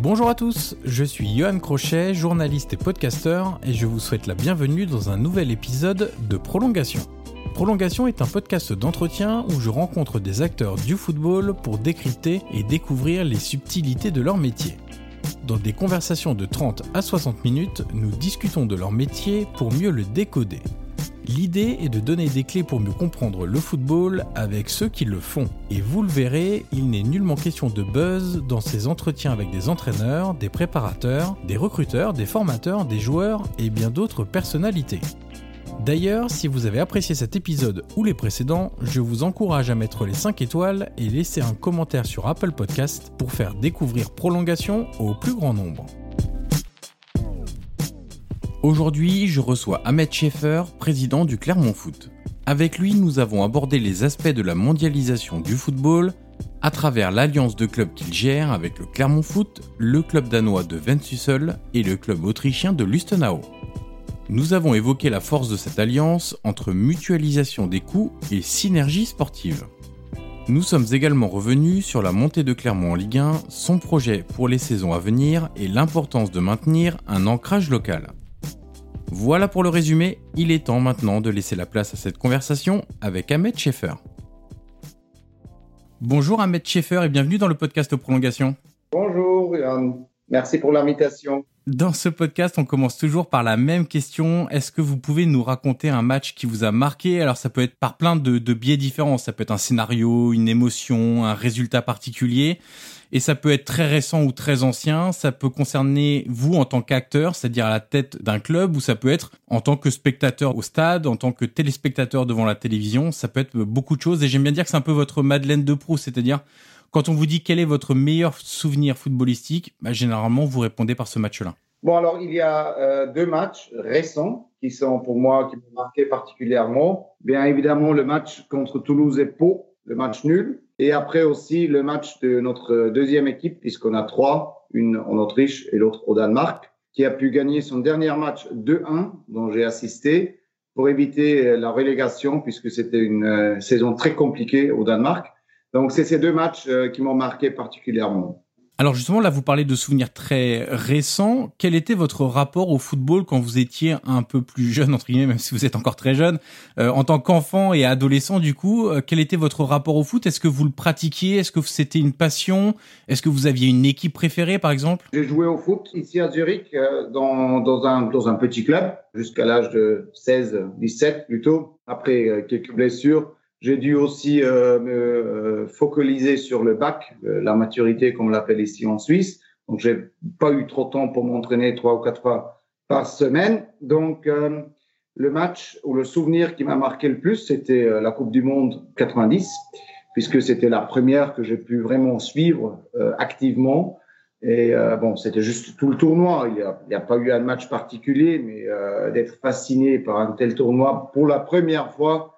Bonjour à tous, je suis Johan Crochet, journaliste et podcasteur, et je vous souhaite la bienvenue dans un nouvel épisode de Prolongation. Prolongation est un podcast d'entretien où je rencontre des acteurs du football pour décrypter et découvrir les subtilités de leur métier. Dans des conversations de 30 à 60 minutes, nous discutons de leur métier pour mieux le décoder. L'idée est de donner des clés pour mieux comprendre le football avec ceux qui le font. Et vous le verrez, il n'est nullement question de buzz dans ces entretiens avec des entraîneurs, des préparateurs, des recruteurs, des formateurs, des joueurs et bien d'autres personnalités. D'ailleurs, si vous avez apprécié cet épisode ou les précédents, je vous encourage à mettre les 5 étoiles et laisser un commentaire sur Apple Podcast pour faire découvrir Prolongation au plus grand nombre. Aujourd'hui, je reçois Ahmed Schaeffer, président du Clermont Foot. Avec lui, nous avons abordé les aspects de la mondialisation du football à travers l'alliance de clubs qu'il gère avec le Clermont Foot, le club danois de Ventusel et le club autrichien de Lustenau. Nous avons évoqué la force de cette alliance entre mutualisation des coûts et synergie sportive. Nous sommes également revenus sur la montée de Clermont en Ligue 1, son projet pour les saisons à venir et l'importance de maintenir un ancrage local. Voilà pour le résumé, il est temps maintenant de laisser la place à cette conversation avec Ahmed Schaeffer. Bonjour Ahmed Schaeffer et bienvenue dans le podcast Prolongation. Bonjour Yann, merci pour l'invitation. Dans ce podcast, on commence toujours par la même question. Est-ce que vous pouvez nous raconter un match qui vous a marqué? Alors ça peut être par plein de, de biais différents. Ça peut être un scénario, une émotion, un résultat particulier et ça peut être très récent ou très ancien. Ça peut concerner vous en tant qu'acteur, c'est-à-dire à la tête d'un club, ou ça peut être en tant que spectateur au stade, en tant que téléspectateur devant la télévision. Ça peut être beaucoup de choses. Et j'aime bien dire que c'est un peu votre Madeleine de Proust, c'est-à-dire quand on vous dit quel est votre meilleur souvenir footballistique, bah, généralement vous répondez par ce match-là. Bon, alors il y a euh, deux matchs récents qui sont pour moi qui m'ont marqué particulièrement. Bien évidemment le match contre Toulouse et Pau, le match nul, et après aussi le match de notre deuxième équipe, puisqu'on a trois, une en Autriche et l'autre au Danemark, qui a pu gagner son dernier match 2-1, dont j'ai assisté, pour éviter la relégation, puisque c'était une euh, saison très compliquée au Danemark. Donc c'est ces deux matchs euh, qui m'ont marqué particulièrement. Alors justement, là, vous parlez de souvenirs très récents. Quel était votre rapport au football quand vous étiez un peu plus jeune, entre guillemets, même si vous êtes encore très jeune, euh, en tant qu'enfant et adolescent, du coup, euh, quel était votre rapport au foot? Est-ce que vous le pratiquiez? Est-ce que c'était une passion? Est-ce que vous aviez une équipe préférée, par exemple? J'ai joué au foot ici à Zurich, euh, dans, dans, un, dans un petit club, jusqu'à l'âge de 16, 17 plutôt. Après quelques blessures, j'ai dû aussi euh, me euh, focaliser sur le bac, euh, la maturité comme on l'appelle ici en Suisse. Donc j'ai pas eu trop de temps pour m'entraîner trois ou quatre fois par semaine. Donc le match ou le souvenir qui m'a marqué le plus, c'était la Coupe du Monde 90, puisque c'était la première que j'ai pu vraiment suivre activement. Et bon, c'était juste tout le tournoi. Il n'y a, pas eu un match particulier, mais d'être fasciné par un tel tournoi pour la première fois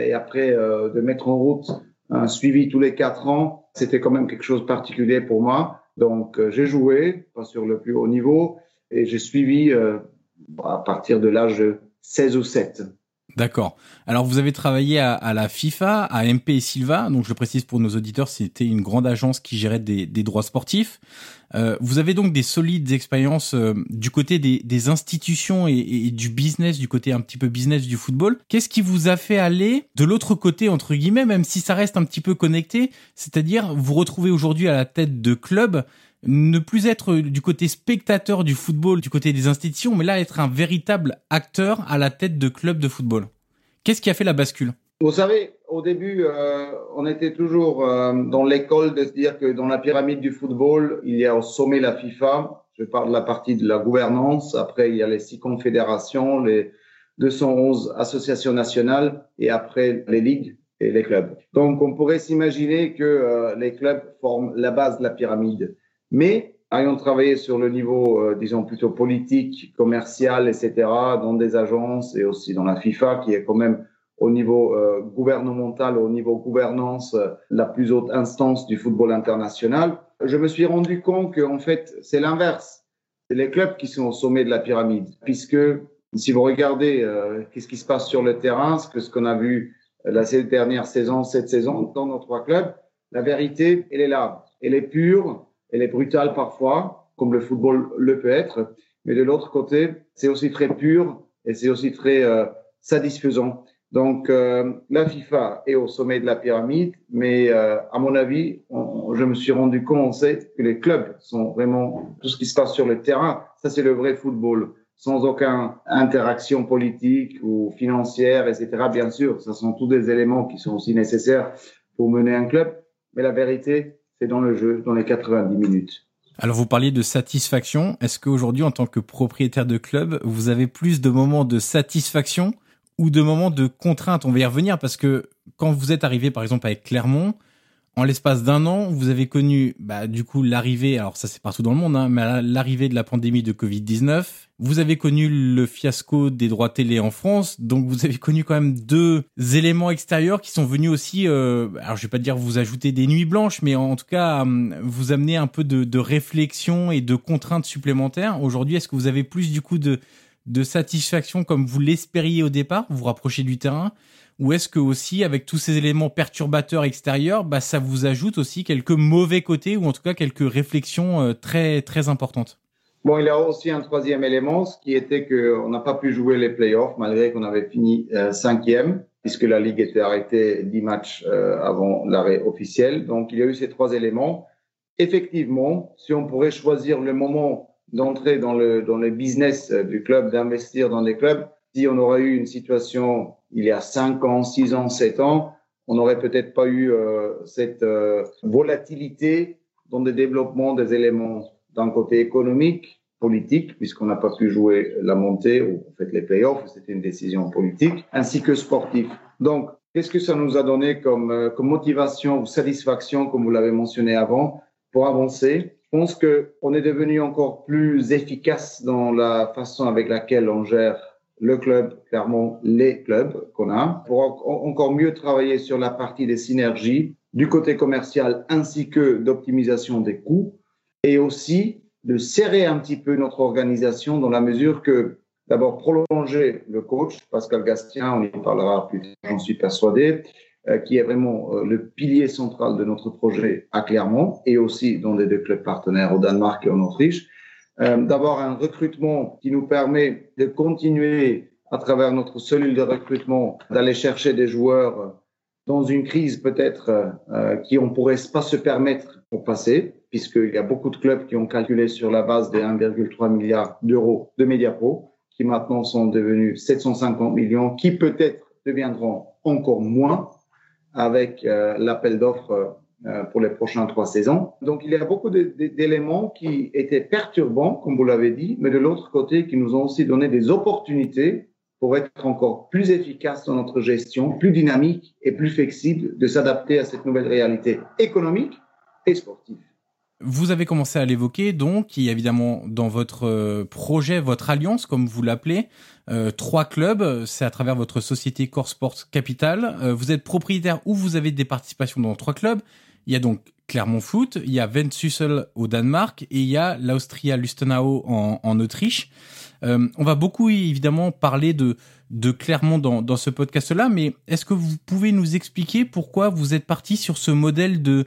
et après euh, de mettre en route un suivi tous les quatre ans, c'était quand même quelque chose de particulier pour moi. Donc euh, j'ai joué, pas sur le plus haut niveau, et j'ai suivi à partir de l'âge de 16 ou 7. D'accord. Alors vous avez travaillé à, la FIFA, à MP Silva, donc je le précise pour nos auditeurs, c'était une grande agence qui gérait des, droits sportifs. Euh, vous avez donc des solides expériences euh, du côté des, institutions et, du business, du côté un petit peu business du football. Qu'est-ce qui vous a fait aller de l'autre côté, entre guillemets, même si ça reste un petit peu connecté, c'est-à-dire vous retrouvez aujourd'hui à la tête de clubs ne plus être du côté spectateur du football, du côté des institutions, mais là être un véritable acteur à la tête de clubs de football? Qu'est-ce qui a fait la bascule? Vous savez, au début, euh, on était toujours euh, dans l'école de se dire que dans la pyramide du football, il y a au sommet la FIFA. Je parle de la partie de la gouvernance. Après, il y a les six confédérations, les 211 associations nationales et après les ligues et les clubs. Donc, on pourrait s'imaginer que euh, les clubs forment la base de la pyramide. Mais ayant travaillé sur le niveau, euh, disons, plutôt politique, commercial, etc., dans des agences et aussi dans la FIFA, qui est quand même au niveau euh, gouvernemental, au niveau gouvernance, euh, la plus haute instance du football international, je me suis rendu compte qu'en fait, c'est l'inverse. C'est les clubs qui sont au sommet de la pyramide, puisque si vous regardez qu'est-ce qui se passe sur le terrain, ce que ce qu'on a vu la dernière saison, cette saison, dans nos trois clubs, la vérité, elle est là. Elle est pure, elle est brutale parfois, comme le football le peut être, mais de l'autre côté, c'est aussi très pur et c'est aussi très euh, satisfaisant. Donc, euh, la FIFA est au sommet de la pyramide, mais euh, à mon avis, je me suis rendu compte que les clubs sont vraiment tout ce qui se passe sur le terrain. Ça, c'est le vrai football, sans aucune interaction politique ou financière, etc. Bien sûr, ce sont tous des éléments qui sont aussi nécessaires pour mener un club, mais la vérité, c'est dans le jeu, dans les 90 minutes. Alors vous parliez de satisfaction. Est-ce qu'aujourd'hui, en tant que propriétaire de club, vous avez plus de moments de satisfaction ou de moments de contrainte On va y revenir parce que quand vous êtes arrivé par exemple avec Clermont, en l'espace d'un an, vous avez connu bah, du coup l'arrivée, alors ça c'est partout dans le monde, hein, mais l'arrivée de la pandémie de Covid-19. Vous avez connu le fiasco des droits télé en France, donc vous avez connu quand même deux éléments extérieurs qui sont venus aussi, euh, alors je vais pas dire vous ajouter des nuits blanches, mais en tout cas euh, vous amener un peu de, de réflexion et de contraintes supplémentaires. Aujourd'hui, est-ce que vous avez plus du coup de, de satisfaction comme vous l'espériez au départ, vous vous rapprochez du terrain? Ou est-ce que aussi, avec tous ces éléments perturbateurs extérieurs, bah, ça vous ajoute aussi quelques mauvais côtés ou en tout cas quelques réflexions euh, très, très importantes? Bon, il y a aussi un troisième élément, ce qui était qu'on n'a pas pu jouer les playoffs malgré qu'on avait fini euh, cinquième, puisque la ligue était arrêtée dix matchs euh, avant l'arrêt officiel. Donc, il y a eu ces trois éléments. Effectivement, si on pourrait choisir le moment d'entrer dans le, dans le business du club, d'investir dans des clubs, si on aurait eu une situation il y a 5 ans, 6 ans, 7 ans, on n'aurait peut-être pas eu euh, cette euh, volatilité dans le développement des éléments d'un côté économique, politique, puisqu'on n'a pas pu jouer la montée ou en fait les playoffs, c'était une décision politique, ainsi que sportif. Donc, qu'est-ce que ça nous a donné comme, euh, comme motivation ou satisfaction, comme vous l'avez mentionné avant, pour avancer? Pense qu'on est devenu encore plus efficace dans la façon avec laquelle on gère le club, clairement les clubs qu'on a, pour encore mieux travailler sur la partie des synergies du côté commercial ainsi que d'optimisation des coûts et aussi de serrer un petit peu notre organisation dans la mesure que d'abord prolonger le coach, Pascal Gastien, on y parlera plus tard, j'en suis persuadé, qui est vraiment euh, le pilier central de notre projet à Clermont et aussi dans les deux clubs partenaires au Danemark et en Autriche. Euh, d'avoir un recrutement qui nous permet de continuer à travers notre cellule de recrutement d'aller chercher des joueurs dans une crise peut-être euh, qui on pourrait pas se permettre pour passer, puisqu'il y a beaucoup de clubs qui ont calculé sur la base des 1,3 milliard d'euros de Mediapro, qui maintenant sont devenus 750 millions, qui peut-être deviendront encore moins avec euh, l'appel d'offres euh, pour les prochaines trois saisons. Donc, il y a beaucoup d'éléments qui étaient perturbants, comme vous l'avez dit, mais de l'autre côté, qui nous ont aussi donné des opportunités pour être encore plus efficaces dans notre gestion, plus dynamique et plus flexible de s'adapter à cette nouvelle réalité économique et sportive. Vous avez commencé à l'évoquer, donc il y a évidemment dans votre euh, projet, votre alliance, comme vous l'appelez, euh, trois clubs. C'est à travers votre société Core Sports Capital. vous êtes propriétaire ou vous avez des participations dans trois clubs. Il y a donc Clermont Foot, il y a Vendsyssel au Danemark et il y a l'Austria Lustenau en, en Autriche. Euh, on va beaucoup évidemment parler de, de Clermont dans, dans ce podcast-là, mais est-ce que vous pouvez nous expliquer pourquoi vous êtes parti sur ce modèle de,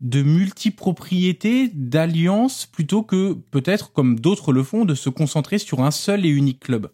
de multipropriété, d'alliance, plutôt que peut-être, comme d'autres le font, de se concentrer sur un seul et unique club?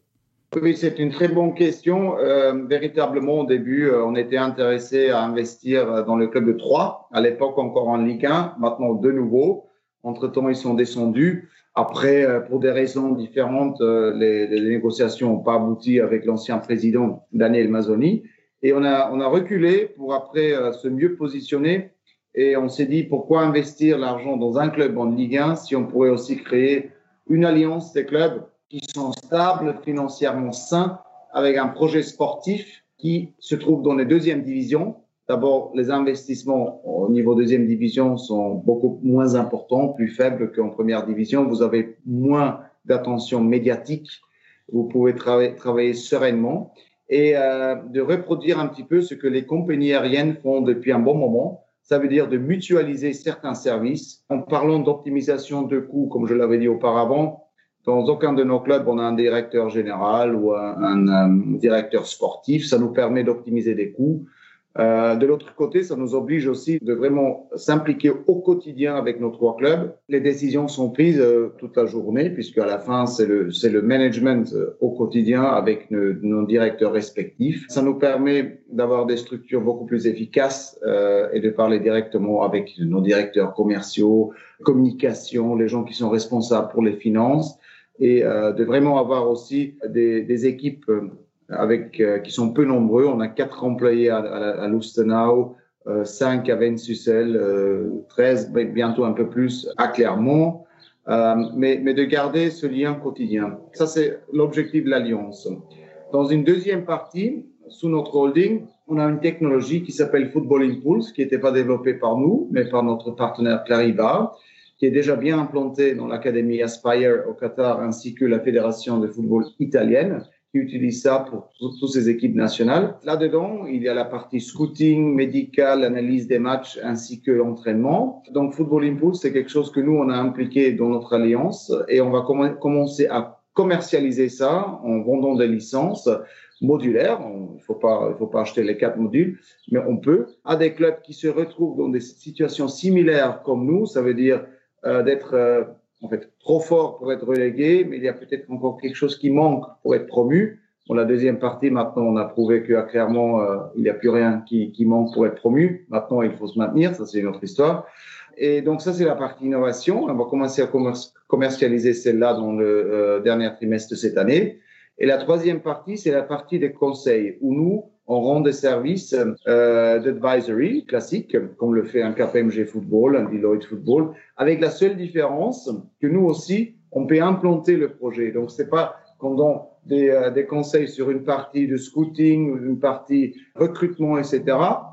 Oui, c'est une très bonne question. Euh, véritablement, au début, euh, on était intéressé à investir euh, dans le club de Troyes, à l'époque encore en Ligue 1, maintenant de nouveau. Entre-temps, ils sont descendus. Après, pour des raisons différentes, les, négociations n'ont pas abouti avec l'ancien président Daniel Mazzoni. Et on a reculé pour après se mieux positionner. Et on s'est dit, pourquoi investir l'argent dans un club en Ligue 1 si on pourrait aussi créer une alliance des clubs qui sont stables, financièrement sains, avec un projet sportif qui se trouve dans les deuxièmes divisions. D'abord, les investissements au niveau deuxième division sont beaucoup moins importants, plus faibles qu'en première division. Vous avez moins d'attention médiatique. Vous pouvez travailler sereinement et euh, de reproduire un petit peu ce que les compagnies aériennes font depuis un bon moment. Ça veut dire de mutualiser certains services. En parlant d'optimisation de coûts, comme je l'avais dit auparavant, dans aucun de nos clubs, on a un directeur général ou un, directeur sportif. Ça nous permet d'optimiser des coûts. Euh, de l'autre côté, ça nous oblige aussi de vraiment s'impliquer au quotidien avec nos trois clubs. Les décisions sont prises euh, toute la journée, puisque à la fin, c'est le, c'est le management euh, au quotidien avec nos, directeurs respectifs. Ça nous permet d'avoir des structures beaucoup plus efficaces et de parler directement avec nos directeurs commerciaux, communication, les gens qui sont responsables pour les finances et de vraiment avoir aussi des, équipes avec euh, qui sont peu nombreux. On a quatre employés à, à, à Lustenau, euh, cinq à Vensussel, euh, 13, bientôt un peu plus à Clermont. mais, mais de garder ce lien quotidien. Ça, c'est l'objectif de l'Alliance. Dans une deuxième partie, sous notre holding, on a une technologie qui s'appelle Football Impulse, qui n'était pas développée par nous, mais par notre partenaire Clariva, qui est déjà bien implanté dans l'académie Aspire au Qatar ainsi que la fédération de football italienne qui utilise ça pour toutes ces équipes nationales. Là-dedans, il y a la partie scouting, médical, analyse des matchs ainsi que l'entraînement. Donc Football Impulse, c'est quelque chose que nous, on a impliqué dans notre alliance et on va commencer à commercialiser ça en vendant des licences modulaires. Il ne faut pas, il faut pas acheter les quatre modules, mais on peut. À des clubs qui se retrouvent dans des situations similaires comme nous, ça veut dire euh, d'être euh, en fait trop fort pour être relégué, mais il y a peut-être encore quelque chose qui manque pour être promu. Pour la deuxième partie, maintenant, on a prouvé qu'à clairement, euh, il n'y a plus rien qui, qui, manque pour être promu. Maintenant, il faut se maintenir. Ça, c'est une autre histoire. Et donc, ça, c'est la partie innovation. On va commencer à commercialiser celle-là dans le euh, dernier trimestre de cette année. Et la troisième partie, c'est la partie des conseils, où nous, on rend des services euh, d'advisory classiques, comme le fait un KPMG Football, un Deloitte Football, avec la seule différence que nous aussi, on peut implanter le projet. Donc, c'est pas qu'on donne des, euh, des, conseils sur une partie de scouting, une partie recrutement, etc.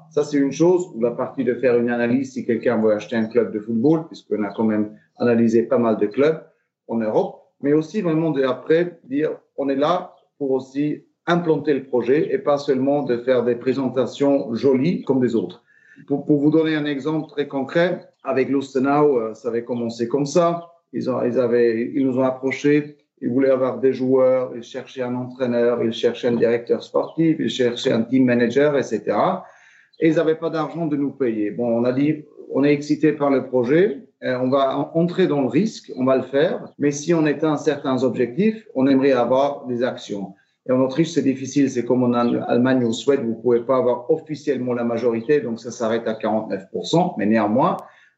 Ça, c'est une chose, ou la partie de faire une analyse si quelqu'un veut acheter un club de football, puisqu'on a quand même analysé pas mal de clubs en Europe, mais aussi vraiment de après dire, on est là pour aussi implanter le projet et pas seulement de faire des présentations jolies comme des autres. Pour, vous donner un exemple très concret, avec Lustenau, euh, ça avait commencé comme ça. Ils, ont, ils, avaient, ils nous ont approchés, ils voulaient avoir des joueurs, ils cherchaient un entraîneur, ils cherchaient un directeur sportif, ils cherchaient un team manager, etc. Et ils n'avaient pas d'argent de nous payer. Bon, on a dit, on est excité par le projet, euh, on va entrer dans le risque, on va le faire, mais si on éteint certains objectifs, on aimerait avoir des actions. Et en Autriche, c'est difficile. C'est comme en Allemagne ou en Suède, vous pouvez pas avoir officiellement la majorité, donc ça s'arrête à 49%. Mais néanmoins,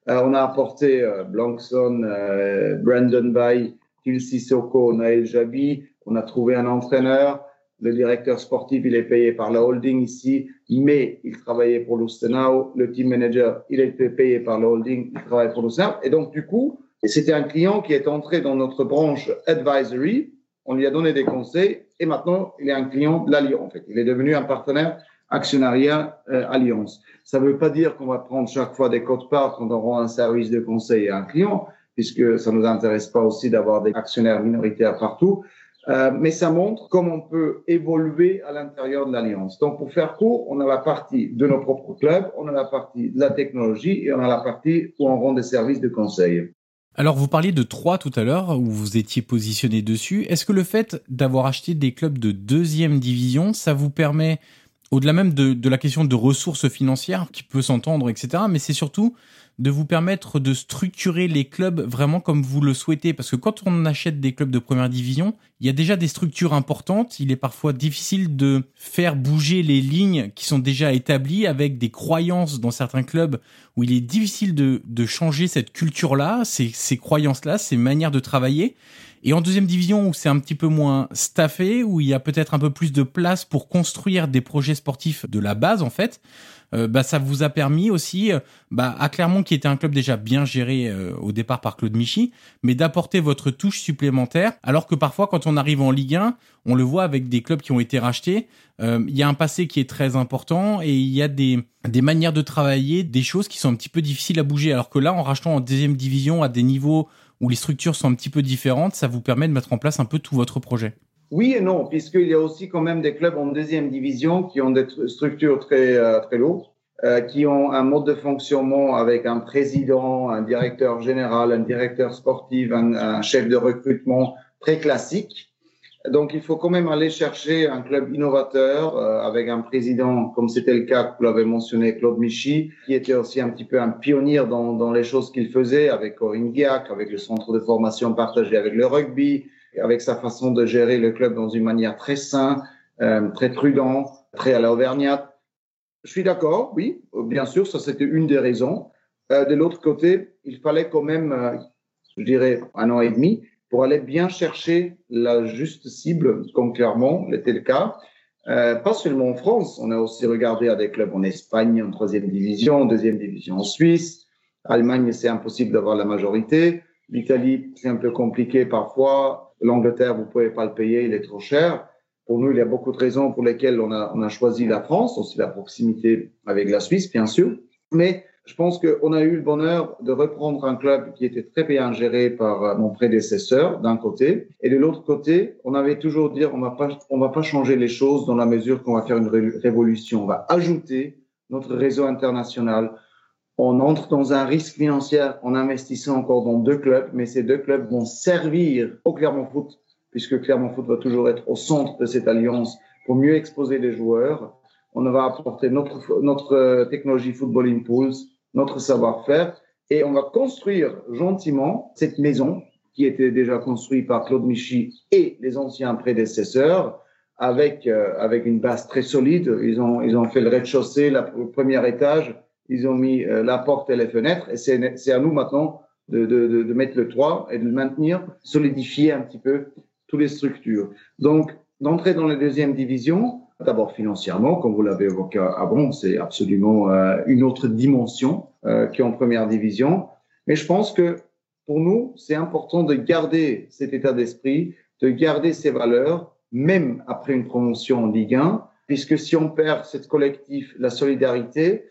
euh, on a apporté euh, Blankson, euh, Brandon Bay, Phil Sissoko, Naël Jabi. On a trouvé un entraîneur. Le directeur sportif, il est payé par la holding ici, mais il travaillait pour Lustenau. Le team manager, il est payé par la holding, il travaille pour Lustenau. Et donc, du coup, c'était un client qui est entré dans notre branche advisory. On lui a donné des conseils et maintenant, il est un client de l'Alliance. En fait, il est devenu un partenaire actionnariat euh, Alliance. Ça ne veut pas dire qu'on va prendre chaque fois des codes-parts quand on rend un service de conseil à un client, puisque ça nous intéresse pas aussi d'avoir des actionnaires minoritaires partout. Euh, mais ça montre comment on peut évoluer à l'intérieur de l'alliance. Donc, pour faire court, on a la partie de nos propres clubs, on a la partie de la technologie et on a la partie où on rend des services de conseil. Alors, vous parliez de trois tout à l'heure, où vous étiez positionné dessus. Est-ce que le fait d'avoir acheté des clubs de deuxième division, ça vous permet, au-delà même de, de la question de ressources financières qui peut s'entendre, etc., mais c'est surtout de vous permettre de structurer les clubs vraiment comme vous le souhaitez. Parce que quand on achète des clubs de première division, il y a déjà des structures importantes. Il est parfois difficile de faire bouger les lignes qui sont déjà établies avec des croyances dans certains clubs où il est difficile de, de changer cette culture-là, ces, ces croyances-là, ces manières de travailler. Et en deuxième division, où c'est un petit peu moins staffé, où il y a peut-être un peu plus de place pour construire des projets sportifs de la base, en fait, euh, bah, ça vous a permis aussi, euh, bah, à Clermont, qui était un club déjà bien géré euh, au départ par Claude Michy, mais d'apporter votre touche supplémentaire, alors que parfois, quand on arrive en Ligue 1, on le voit avec des clubs qui ont été rachetés, il y a un passé qui est très important et il y a des, des manières de travailler, des choses qui sont un petit peu difficiles à bouger, alors que là, en rachetant en deuxième division à des niveaux où les structures sont un petit peu différentes, ça vous permet de mettre en place un peu tout votre projet. Oui et non, puisqu'il y a aussi quand même des clubs en deuxième division qui ont des structures très, euh, très lourdes, euh, qui ont un mode de fonctionnement avec un président, un directeur général, un directeur sportif, un, un chef de recrutement très classique. Donc, il faut quand même aller chercher un club innovateur euh, avec un président, comme c'était le cas que vous l'avez mentionné, Claude Michy, qui était aussi un petit peu un pionnier dans, dans les choses qu'il faisait avec Corinne Guiac, avec le centre de formation partagé avec le rugby, avec sa façon de gérer le club dans une manière très saine, euh, très prudent, très à l'auvergnate. Je suis d'accord, oui, bien sûr, ça c'était une des raisons. Euh, de l'autre côté, il fallait quand même, euh, je dirais, un an et demi pour aller bien chercher la juste cible, comme clairement l'était le cas. Pas seulement en France, on a aussi regardé à des clubs en Espagne, en troisième division, en deuxième division en Suisse. Allemagne, c'est impossible d'avoir la majorité. L'Italie, c'est un peu compliqué parfois. L'Angleterre, vous pouvez pas le payer, il est trop cher. Pour nous, il y a beaucoup de raisons pour lesquelles on a, choisi la France, aussi la proximité avec la Suisse, bien sûr. Mais je pense qu'on a eu le bonheur de reprendre un club qui était très bien géré par euh, mon prédécesseur d'un côté, et de l'autre côté, on avait toujours dit on on va pas changer les choses dans la mesure qu'on va faire une révolution, on va ajouter notre réseau international. On entre dans un risque financier en investissant encore dans deux clubs, mais ces deux clubs vont servir au Clermont Foot, puisque Clermont Foot va toujours être au centre de cette alliance pour mieux exposer les joueurs. On va apporter notre, notre euh, technologie Football Impulse, notre savoir-faire, et on va construire gentiment cette maison qui était déjà construite par Claude Michy et les anciens prédécesseurs, avec euh, avec une base très solide. Ils ont ils ont fait le rez-de-chaussée, le premier étage, ils ont mis euh, la porte et les fenêtres, et c'est à nous maintenant de, mettre le toit et de maintenir, solidifier un petit peu toutes les structures. Donc d'entrer dans la deuxième division, D'abord financièrement, comme vous l'avez évoqué avant, c'est absolument euh, une autre dimension euh, qu'en première division. Mais je pense que pour nous, c'est important de garder cet état d'esprit, de garder ces valeurs, même après une promotion en Ligue 1, puisque si on perd cette collectif, la solidarité,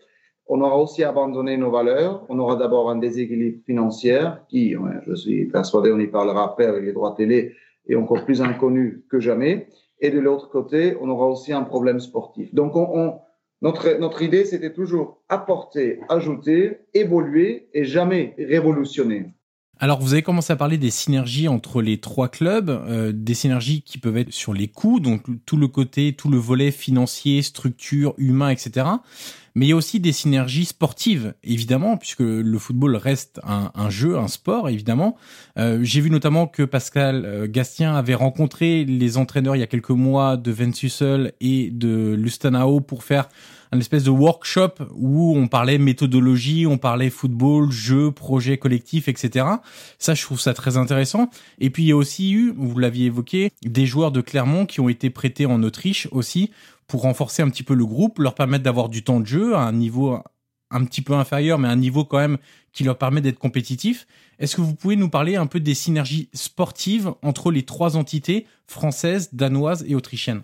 on aura aussi abandonné nos valeurs. On aura d'abord un déséquilibre financier qui, je suis persuadé, on y parlera après avec les droits télé, est encore plus inconnu que jamais. Et de l'autre côté, on aura aussi un problème sportif. Donc, on, notre, notre idée, c'était toujours apporter, ajouter, évoluer et jamais révolutionner. Alors vous avez commencé à parler des synergies entre les trois clubs, euh, des synergies qui peuvent être sur les coûts, donc tout le côté, tout le volet financier, structure, humain, etc mais il y a aussi des synergies sportives, évidemment, puisque le football reste un, jeu, un sport, évidemment. Euh, J'ai vu notamment que Pascal euh, Gastien avait rencontré les entraîneurs il y a quelques mois de Ventusel et de Lustanao pour faire un espèce de workshop où on parlait méthodologie, on parlait football, jeu, projet collectif, etc. Ça, je trouve ça très intéressant. Et puis, il y a aussi eu, vous l'aviez évoqué, des joueurs de Clermont qui ont été prêtés en Autriche aussi pour renforcer un petit peu le groupe, leur permettre d'avoir du temps de jeu à un niveau un petit peu inférieur, mais un niveau quand même qui leur permet d'être compétitifs. Est-ce que vous pouvez nous parler un peu des synergies sportives entre les trois entités françaises, danoises et autrichiennes?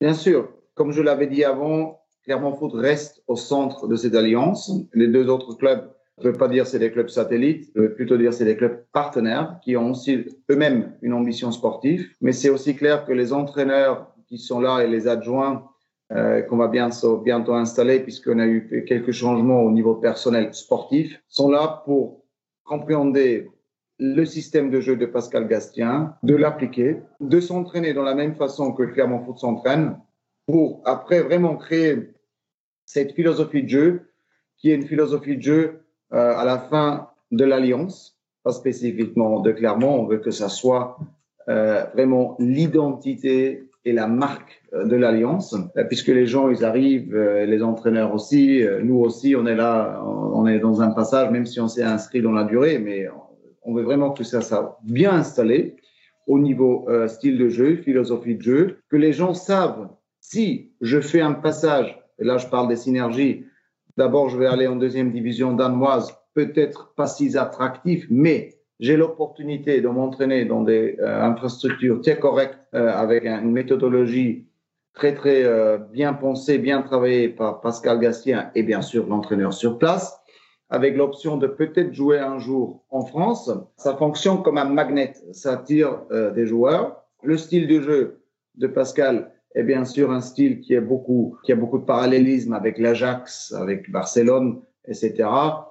Bien sûr. Comme je l'avais dit avant, Clermont Foot reste au centre de cette alliance. Les deux autres clubs Je ne veux pas dire c'est des clubs satellites, je veux plutôt dire c'est des clubs partenaires qui ont aussi eux-mêmes une ambition sportive. Mais c'est aussi clair que les entraîneurs qui sont là et les adjoints euh, qu'on va bientôt, installer puisqu'on a eu quelques changements au niveau personnel sportif, sont là pour compréhender le système de jeu de Pascal Gastien, de l'appliquer, de s'entraîner dans la même façon que Clermont Foot s'entraîne, pour après vraiment créer cette philosophie de jeu qui est une philosophie de jeu euh, à la fin de l'alliance, pas spécifiquement de Clermont, on veut que ça soit euh, vraiment l'identité et la marque euh, de l'alliance, euh, puisque les gens ils arrivent, euh, les entraîneurs aussi, nous aussi, on est là, on est dans un passage, même si on s'est inscrit dans la durée, mais on veut vraiment que ça soit bien installé au niveau style de jeu, philosophie de jeu, que les gens savent si je fais un passage, et là je parle des synergies, d'abord je vais aller en deuxième division danoise, peut-être pas si attractif, mais j'ai l'opportunité de m'entraîner dans des euh, infrastructures très correctes, euh, avec une méthodologie très très bien pensée, bien travaillée par Pascal Gastien et bien sûr l'entraîneur sur place avec l'option de peut-être jouer un jour en France. Ça fonctionne comme un magnet, ça attire euh, des joueurs. Le style de jeu de Pascal est bien sûr un style qui, qui a beaucoup de parallélisme avec l'Ajax, avec Barcelone, etc.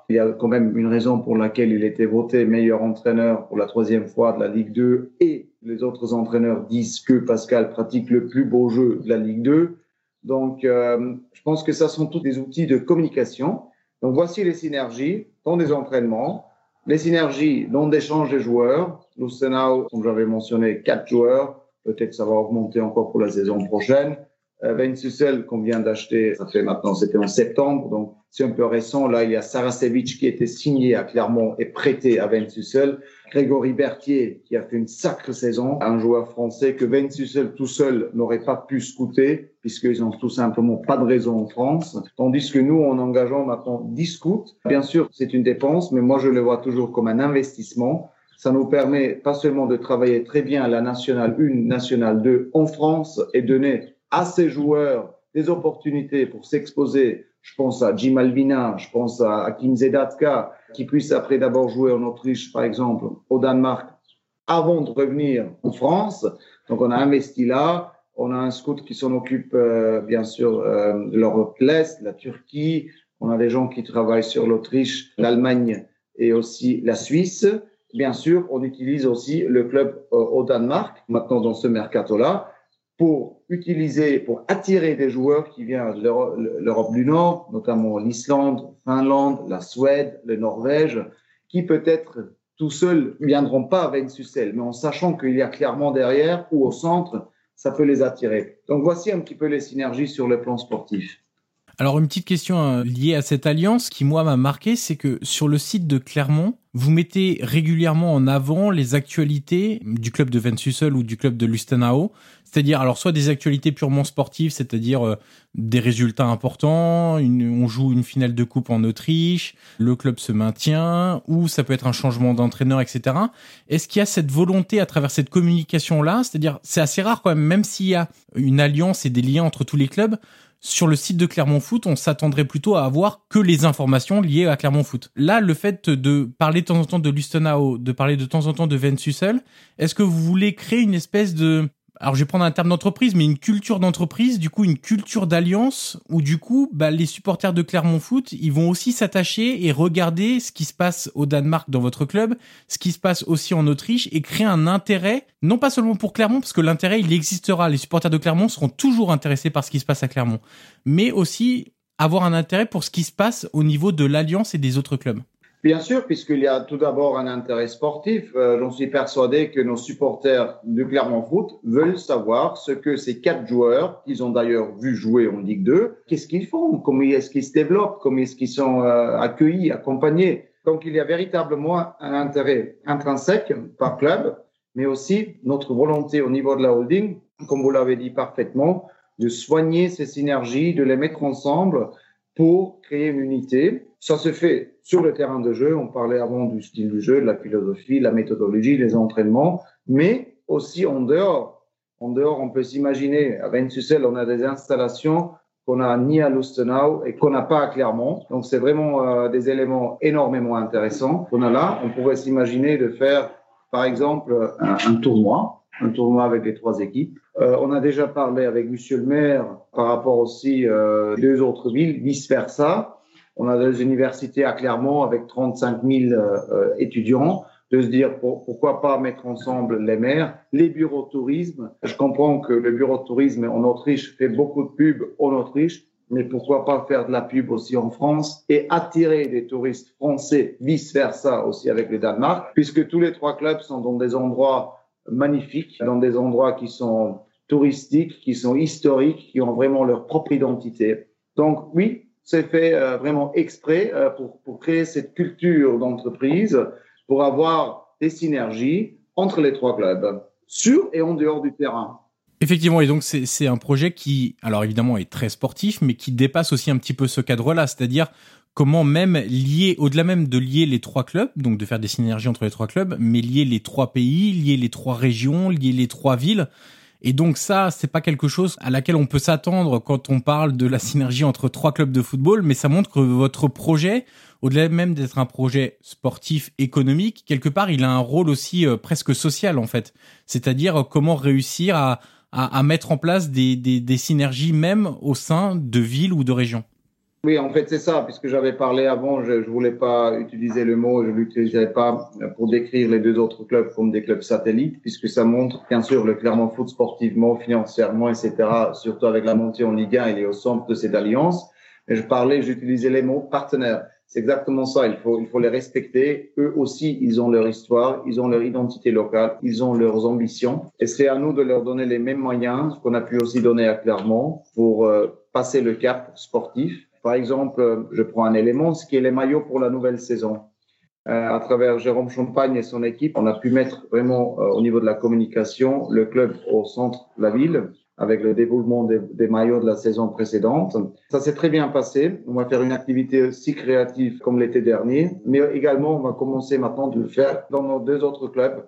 Il y a quand même une raison pour laquelle il était voté meilleur entraîneur pour la troisième fois de la Ligue 2 et les autres entraîneurs disent que Pascal pratique le plus beau jeu de la Ligue 2. Donc, euh, je pense que ça sont tous des outils de communication donc voici les synergies dans des entraînements, les synergies dans l'échange des joueurs. Lustenau, comme j'avais mentionné, quatre joueurs. Peut-être ça va augmenter encore pour la saison prochaine. Euh, Sussel qu'on vient d'acheter, ça fait maintenant, c'était en septembre, donc c'est un peu récent. Là, il y a Sarasevic qui était signé à Clermont et prêté à Sussel. Grégory Berthier qui a fait une sacrée saison, un joueur français que Sussel tout seul n'aurait pas pu scouter puisqu'ils ont tout simplement pas de raison en France. Tandis que nous, en engageant maintenant 10 scouts, bien sûr, c'est une dépense, mais moi, je le vois toujours comme un investissement. Ça nous permet pas seulement de travailler très bien à la nationale 1, nationale 2 en France et donner à ces joueurs des opportunités pour s'exposer. Je pense à Jim Alvina, je pense à Kim Zedatka, qui puisse après d'abord jouer en Autriche, par exemple, au Danemark, avant de revenir en France. Donc on a investi là. On a un scout qui s'en occupe, euh, bien sûr, euh, de l'Europe de l'Est, la Turquie. On a des gens qui travaillent sur l'Autriche, l'Allemagne et aussi la Suisse. Bien sûr, on utilise aussi le club euh, au Danemark, maintenant dans ce mercato-là pour utiliser, pour attirer des joueurs qui viennent de l'Europe du Nord, notamment l'Islande, Finlande, la Suède, le Norvège, qui peut-être tout seuls ne viendront pas avec Sussel, mais en sachant qu'il y a clairement derrière ou au centre, ça peut les attirer. Donc voici un petit peu les synergies sur le plan sportif. Alors une petite question euh, liée à cette alliance qui moi m'a marqué, c'est que sur le site de Clermont, vous mettez régulièrement en avant les actualités du club de Vensussel ou du club de Lustenau, c'est-à-dire alors soit des actualités purement sportives, c'est-à-dire euh, des résultats importants, on joue une finale de coupe en Autriche, le club se maintient, ou ça peut être un changement d'entraîneur, etc. Est-ce qu'il y a cette volonté à travers cette communication-là, c'est-à-dire c'est assez rare quand même, même s'il y a une alliance et des liens entre tous les clubs, sur le site de Clermont Foot, on s'attendrait plutôt à avoir que les informations liées à Clermont Foot. Là, le fait de parler de temps en temps de Lustenau, de parler de temps en temps de Vensussel, est-ce que vous voulez créer une espèce de alors je vais prendre un terme d'entreprise, mais une culture d'entreprise, du coup une culture d'alliance, où du coup bah, les supporters de Clermont Foot, ils vont aussi s'attacher et regarder ce qui se passe au Danemark dans votre club, ce qui se passe aussi en Autriche, et créer un intérêt, non pas seulement pour Clermont, parce que l'intérêt il existera, les supporters de Clermont seront toujours intéressés par ce qui se passe à Clermont, mais aussi avoir un intérêt pour ce qui se passe au niveau de l'alliance et des autres clubs. Bien sûr, puisqu'il y a tout d'abord un intérêt sportif. Euh, j'en suis persuadé que nos supporters du Clermont Foot veulent savoir ce que ces quatre joueurs, qu'ils ont d'ailleurs vu jouer en Ligue 2, qu'est-ce qu'ils font, comment est-ce qu'ils se développent, comment est-ce qu'ils sont euh, accueillis, accompagnés. Donc il y a véritablement un intérêt intrinsèque par club, mais aussi notre volonté au niveau de la holding, comme vous l'avez dit parfaitement, de soigner ces synergies, de les mettre ensemble pour créer une unité. Ça se fait sur le terrain de jeu. On parlait avant du style du jeu, de la philosophie, la méthodologie, les entraînements, mais aussi en dehors. En dehors, on peut s'imaginer, à Ventusel, on a des installations qu'on a ni à Lustenau et qu'on n'a pas à Clermont. Donc c'est vraiment euh, des éléments énormément intéressants qu'on a là. On pourrait s'imaginer de faire, par exemple, un, tournoi, un tournoi avec les trois équipes. Euh, on a déjà parlé avec Monsieur le maire par rapport aussi euh, deux autres villes, vice versa. On a des universités à Clermont avec 35 000 euh, étudiants de se dire pourquoi pas mettre ensemble les maires, les bureaux de tourisme. Je comprends que le bureau de tourisme en Autriche fait beaucoup de pubs en Autriche, mais pourquoi pas faire de la pub aussi en France et attirer des touristes français, vice versa aussi avec le Danemark, puisque tous les trois clubs sont dans des endroits magnifiques, dans des endroits qui sont touristiques, qui sont historiques, qui ont vraiment leur propre identité. Donc oui, c'est fait euh, vraiment exprès euh, pour, pour créer cette culture d'entreprise pour avoir des synergies entre les trois clubs, sur et en dehors du terrain. Effectivement, et donc c'est un projet qui, alors évidemment, est très sportif, mais qui dépasse aussi un petit peu ce cadre-là, c'est-à-dire comment même lier, au-delà même de lier les trois clubs, donc de faire des synergies entre les trois clubs, mais lier les trois pays, lier les trois régions, lier les trois villes. Et donc ça, c'est pas quelque chose à laquelle on peut s'attendre quand on parle de la synergie entre trois clubs de football, mais ça montre que votre projet, au-delà même d'être un projet sportif économique, quelque part, il a un rôle aussi euh, presque social en fait. C'est-à-dire euh, comment réussir à, à, mettre en place des, des, des, synergies même au sein de villes ou de régions. Oui, en fait, c'est ça, puisque j'avais parlé avant, je ne voulais pas utiliser le mot, je ne l'utiliserai pas pour décrire les deux autres clubs comme des clubs satellites, puisque ça montre, bien sûr, le Clermont Foot sportivement, financièrement, etc., surtout avec la montée en Ligue 1, il est au centre de cette alliance. Mais je parlais, j'utilisais les mots partenaires. C'est exactement ça. Il faut, il faut les respecter. Eux aussi, ils ont leur histoire, ils ont leur identité locale, ils ont leurs ambitions. Et c'est à nous de leur donner les mêmes moyens qu'on a pu aussi donner à Clermont pour euh, passer le cap sportif. Par exemple, euh, je prends un élément, ce qui est les maillots pour la nouvelle saison. Euh, à travers Jérôme Champagne et son équipe, on a pu mettre vraiment au niveau de la communication le club au centre de la ville avec le déroulement des, maillots de la saison précédente. Ça s'est très bien passé. On va faire une activité aussi créative comme l'été dernier, mais également on va commencer maintenant de le faire dans nos deux autres clubs,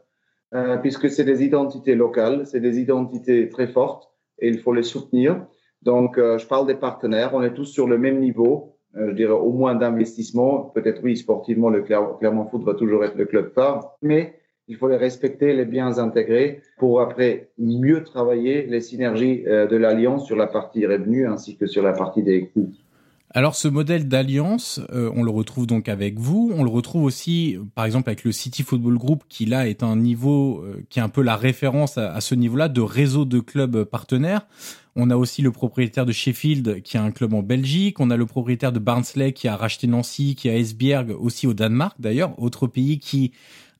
euh, puisque c'est des identités locales, c'est des identités très fortes et il faut les soutenir. Donc, euh, je parle des partenaires. On est tous sur le même niveau. Euh, je dirais au moins d'investissement. Peut-être oui, sportivement, le Clermont Foot va toujours être le club phare, mais il faut les respecter, les bien intégrer pour après mieux travailler les synergies euh, de l'alliance sur la partie revenu ainsi que sur la partie des coûts. Alors ce modèle d'alliance, euh, on le retrouve donc avec vous, on le retrouve aussi par exemple avec le City Football Group qui là est un niveau euh, qui est un peu la référence à, ce niveau-là de réseau de clubs partenaires. On a aussi le propriétaire de Sheffield qui a un club en Belgique, on a le propriétaire de Barnsley qui a racheté Nancy, qui a Esbjerg aussi au Danemark d'ailleurs, autre pays qui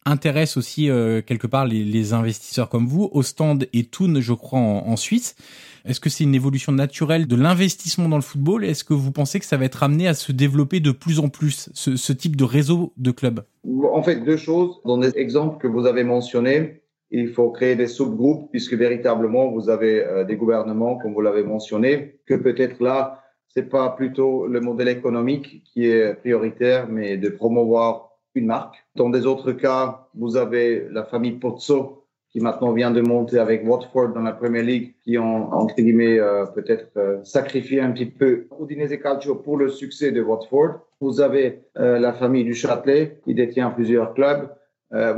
intéresse aussi euh, quelque part les, investisseurs comme vous, Ostend et Thun, je crois, en, Suisse. Est-ce que c'est une évolution naturelle de l'investissement dans le football? Est-ce que vous pensez que ça va être amené à se développer de plus en plus, ce, type de réseau de clubs? En fait, deux choses. Dans les exemples que vous avez mentionnés, il faut créer des sous-groupes puisque véritablement, vous avez euh, des gouvernements, comme vous l'avez mentionné, que peut-être là, c'est pas plutôt le modèle économique qui est prioritaire, mais de promouvoir une marque. Dans des autres cas, vous avez la famille Pozzo qui maintenant vient de monter avec Watford dans la Premier League, qui ont, entre guillemets, euh, peut-être euh, sacrifié un petit peu Udinese Calcio pour le succès de Watford. Vous avez euh, la famille du Châtelet, qui détient plusieurs clubs.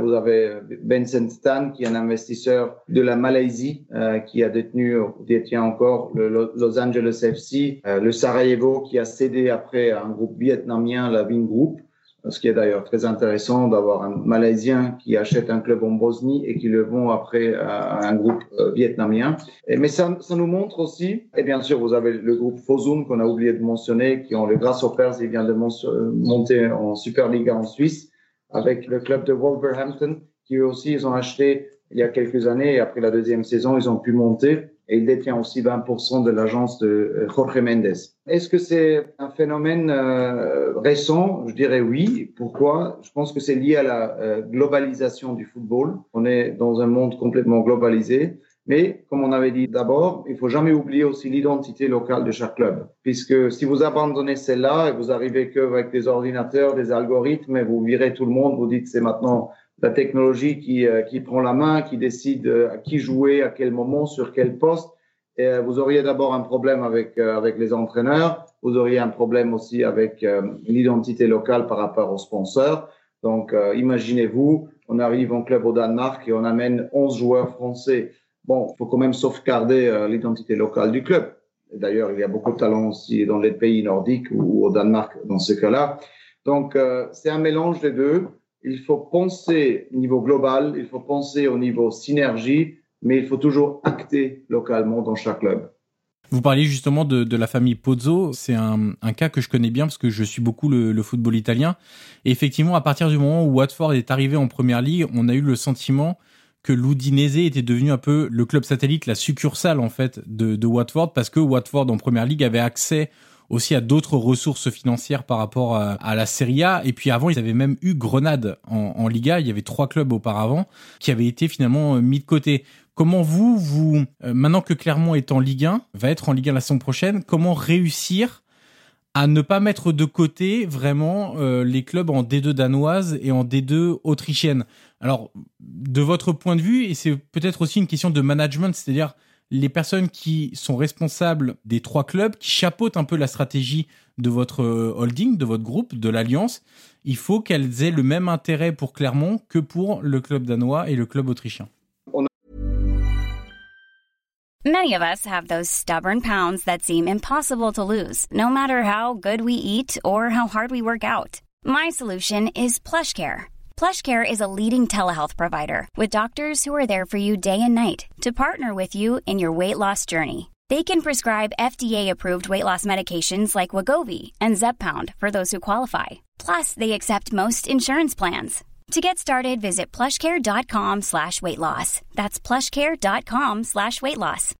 vous avez Vincent Stan, qui est un investisseur de la Malaisie, qui a détenu, détient encore le Los Angeles FC, le Sarajevo, qui a cédé après à un groupe vietnamien, la Ving Group ce qui est d'ailleurs très intéressant d'avoir un Malaisien qui achète un club en Bosnie et qui le vend après à un groupe euh, vietnamien. Et, mais ça, ça, nous montre aussi, et bien sûr, vous avez le groupe Fosun qu'on a oublié de mentionner, qui ont le Grasshoppers, il vient de monter en Superliga en Suisse, avec le club de Wolverhampton, qui eux aussi, ils ont acheté il y a quelques années et après la deuxième saison, ils ont pu monter et il détient aussi 20% de l'agence de euh, Jorge Mendes. Est-ce que c'est un phénomène euh, récent? Je dirais oui. Pourquoi? Je pense que c'est lié à la euh, globalisation du football. On est dans un monde complètement globalisé. Mais comme on avait dit d'abord, il faut jamais oublier aussi l'identité locale de chaque club. Puisque si vous abandonnez celle-là et vous arrivez que avec des ordinateurs, des algorithmes, et vous virez tout le monde, vous dites c'est maintenant la technologie qui, euh, qui prend la main, qui décide euh, à qui jouer, à quel moment, sur quel poste. Et vous auriez d'abord un problème avec, avec les entraîneurs, vous auriez un problème aussi avec l'identité locale par rapport aux sponsors. Donc, imaginez-vous, on arrive en club au Danemark et on amène 11 joueurs français. Bon, il faut quand même sauvegarder l'identité locale du club. D'ailleurs, il y a beaucoup de talents aussi dans les pays nordiques ou, au Danemark dans ce cas-là. Donc, euh, c'est un mélange des deux. Il faut penser au niveau global, il faut penser au niveau synergie, mais il faut toujours acter localement dans chaque club. Vous parliez justement de, la famille Pozzo. C'est un, cas que je connais bien parce que je suis beaucoup le, football italien. Et effectivement, à partir du moment où Watford est arrivé en première ligue, on a eu le sentiment que l'Udinese était devenu un peu le club satellite, la succursale en fait de, Watford, parce que Watford en première ligue avait accès aussi à d'autres ressources financières par rapport à, la Serie A. Et puis avant, ils avaient même eu Grenade en, Liga. Il y avait trois clubs auparavant qui avaient été finalement euh, mis de côté. Comment vous, vous, euh, maintenant que Clermont est en Ligue 1, va être en Ligue 1 la saison prochaine, comment réussir à ne pas mettre de côté vraiment euh, les clubs en D2 danoise et en D2 autrichienne. Alors, de votre point de vue, et c'est peut-être aussi une question de management, c'est-à-dire les personnes qui sont responsables des trois clubs, qui chapeautent un peu la stratégie de votre euh, holding, de votre groupe, de l'alliance, il faut qu'elles aient le même intérêt pour Clermont que pour le club danois et le club autrichien. Many of us have those stubborn pounds that seem impossible to lose, no matter how good we eat or how hard we work out. My solution is PlushCare. PlushCare is a leading telehealth provider with doctors who are there for you day and night to partner with you in your weight loss journey. They can prescribe FDA-approved weight loss medications like Wagovi and Zepbound for those who qualify. Plus, they accept most insurance plans. To get started, visit plushcare.com slash weight loss. That's plushcare.com slash weight loss.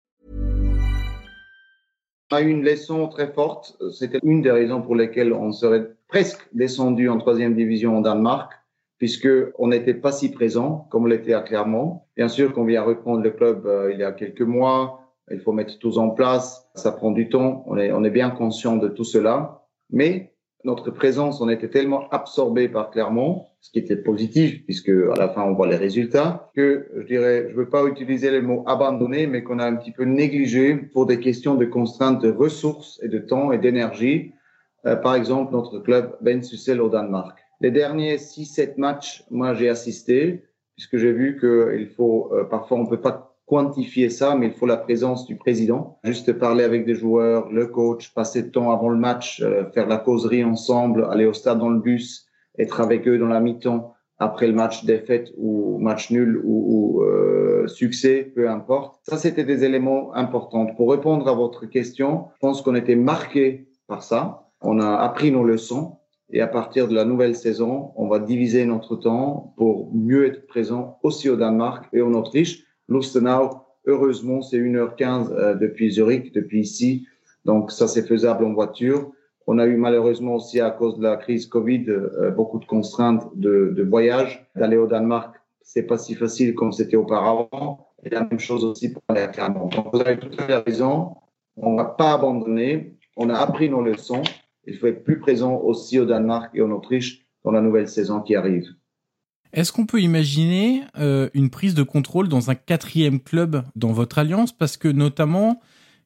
A une leçon très forte. C'était une des raisons pour lesquelles on serait presque descendu en troisième division en Danemark, puisque on n'était pas si présent comme on l'était à Clermont. Bien sûr qu'on vient reprendre le club euh, il y a quelques mois. Il faut mettre tout en place. Ça prend du temps. On est, on est bien conscient de tout cela. Mais notre présence, on était tellement absorbé par Clermont, ce qui était positif puisque à la fin on voit les résultats, que je dirais, je veux pas utiliser le mot abandonné, mais qu'on a un petit peu négligé pour des questions de contraintes de ressources et de temps et d'énergie. Euh, par exemple, notre club Ben Sussel au Danemark. Les derniers 6-7 matchs, moi j'ai assisté puisque j'ai vu qu'il faut euh, parfois on peut pas quantifier ça, mais il faut la présence du président. Juste parler avec des joueurs, le coach, passer de temps avant le match, euh, faire la causerie ensemble, aller au stade dans le bus, être avec eux dans la mi-temps après le match défaite ou match nul ou, euh, succès, peu importe. Ça, c'était des éléments importants. Pour répondre à votre question, je pense qu'on était marqué par ça. On a appris nos leçons et à partir de la nouvelle saison, on va diviser notre temps pour mieux être présent aussi au Danemark et en Autriche Lustenau, heureusement, c'est 1h15 euh, depuis Zurich, depuis ici. Donc, ça, c'est faisable en voiture. On a eu malheureusement aussi, à cause de la crise Covid, euh, beaucoup de contraintes de, de voyage. D'aller au Danemark, c'est pas si facile comme c'était auparavant. Et la même chose aussi pour aller à Clermont. Donc, vous avez tout à fait raison. On va pas abandonner. On a appris nos leçons. Il faut être plus présent aussi au Danemark et en Autriche dans la nouvelle saison qui arrive. Est-ce qu'on peut imaginer euh, une prise de contrôle dans un quatrième club dans votre alliance? Parce que notamment,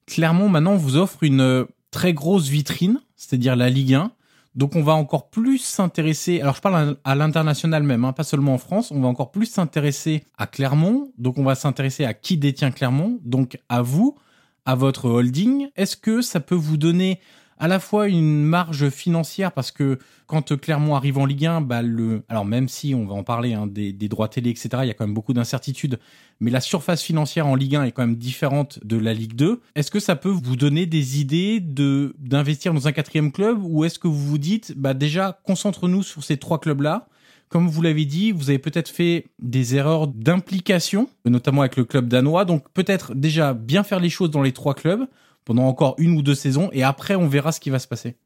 Clermont maintenant vous offre une euh, très grosse vitrine, c'est-à-dire la Ligue 1. Donc on va encore plus s'intéresser, alors je parle à l'international même, hein, pas seulement en France, on va encore plus s'intéresser à Clermont, donc on va s'intéresser à qui détient Clermont, donc à vous, à votre holding. Est-ce que ça peut vous donner à la fois une marge financière parce que quand Clermont arrive en Ligue 1, bah le, alors même si on va en parler hein, des, droits télé, etc., il y a quand même beaucoup d'incertitudes, mais la surface financière en Ligue 1 est quand même différente de la Ligue 2. Est-ce que ça peut vous donner des idées de d'investir dans un quatrième club ou est-ce que vous vous dites, bah déjà concentre-nous sur ces trois clubs-là? Comme vous l'avez dit, vous avez peut-être fait des erreurs d'implication, notamment avec le club danois. Donc peut-être déjà bien faire les choses dans les trois clubs pendant encore une ou deux saisons et après on verra ce qui va se passer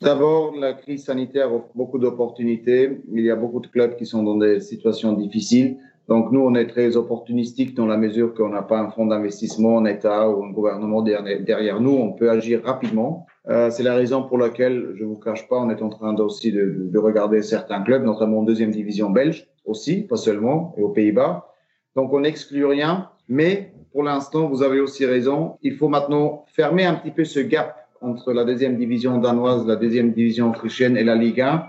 D'abord, la crise sanitaire offre beaucoup d'opportunités. Il y a beaucoup de clubs qui sont dans des situations difficiles. Donc nous, on est très opportunistique dans la mesure qu'on n'a pas un fonds d'investissement, un État ou un gouvernement derrière nous. On peut agir rapidement. Euh, c'est la raison pour laquelle, je vous cache pas, on est en train aussi de regarder certains clubs, notamment en deuxième division belge aussi, pas seulement, et aux Pays-Bas. Donc on n'exclut rien. Mais pour l'instant, vous avez aussi raison. Il faut maintenant fermer un petit peu ce gap entre la deuxième division danoise, la deuxième division autrichienne et la Ligue 1.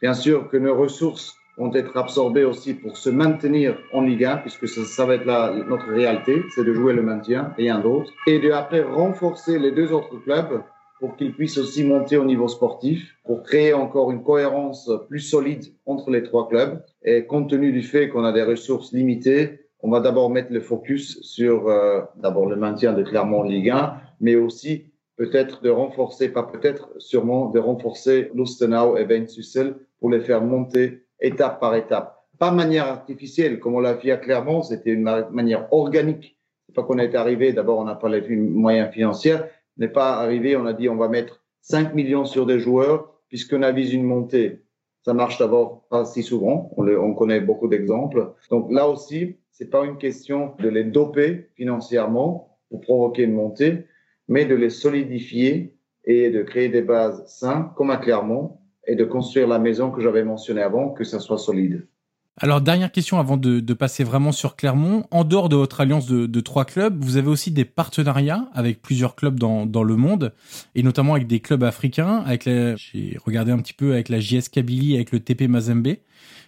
Bien sûr que nos ressources vont être absorbées aussi pour se maintenir en Ligue 1, puisque ça, va être la, notre réalité, c'est de jouer le maintien, rien d'autre. Et de après renforcer les deux autres clubs pour qu'ils puissent aussi monter au niveau sportif, pour créer encore une cohérence plus solide entre les trois clubs. Et compte tenu du fait qu'on a des ressources limitées, on va d'abord mettre le focus sur euh, d'abord le maintien de Clermont Ligue 1, mais aussi peut-être de renforcer, pas peut-être, sûrement de renforcer Lustenau et Ben Sussel pour les faire monter étape par étape. Pas de manière artificielle, comme on l'a fait à Clermont, c'était une manière organique. C'est pas qu'on est arrivé, d'abord on n'a pas les moyens financiers, n'est pas arrivé, on a dit on va mettre 5 millions sur des joueurs puisqu'on avise une montée. Ça marche d'abord pas si souvent, on, connaît beaucoup d'exemples. Donc là aussi, c'est pas une question de les doper financièrement pour provoquer une montée, mais de les solidifier et de créer des bases saines, comme à Clermont, et de construire la maison que j'avais mentionnée avant, que ça soit solide. Alors, dernière question avant de, de, passer vraiment sur Clermont. En dehors de votre alliance de, de, trois clubs, vous avez aussi des partenariats avec plusieurs clubs dans, dans le monde, et notamment avec des clubs africains. Avec j'ai regardé un petit peu avec la JS Kabylie, avec le TP Mazembe.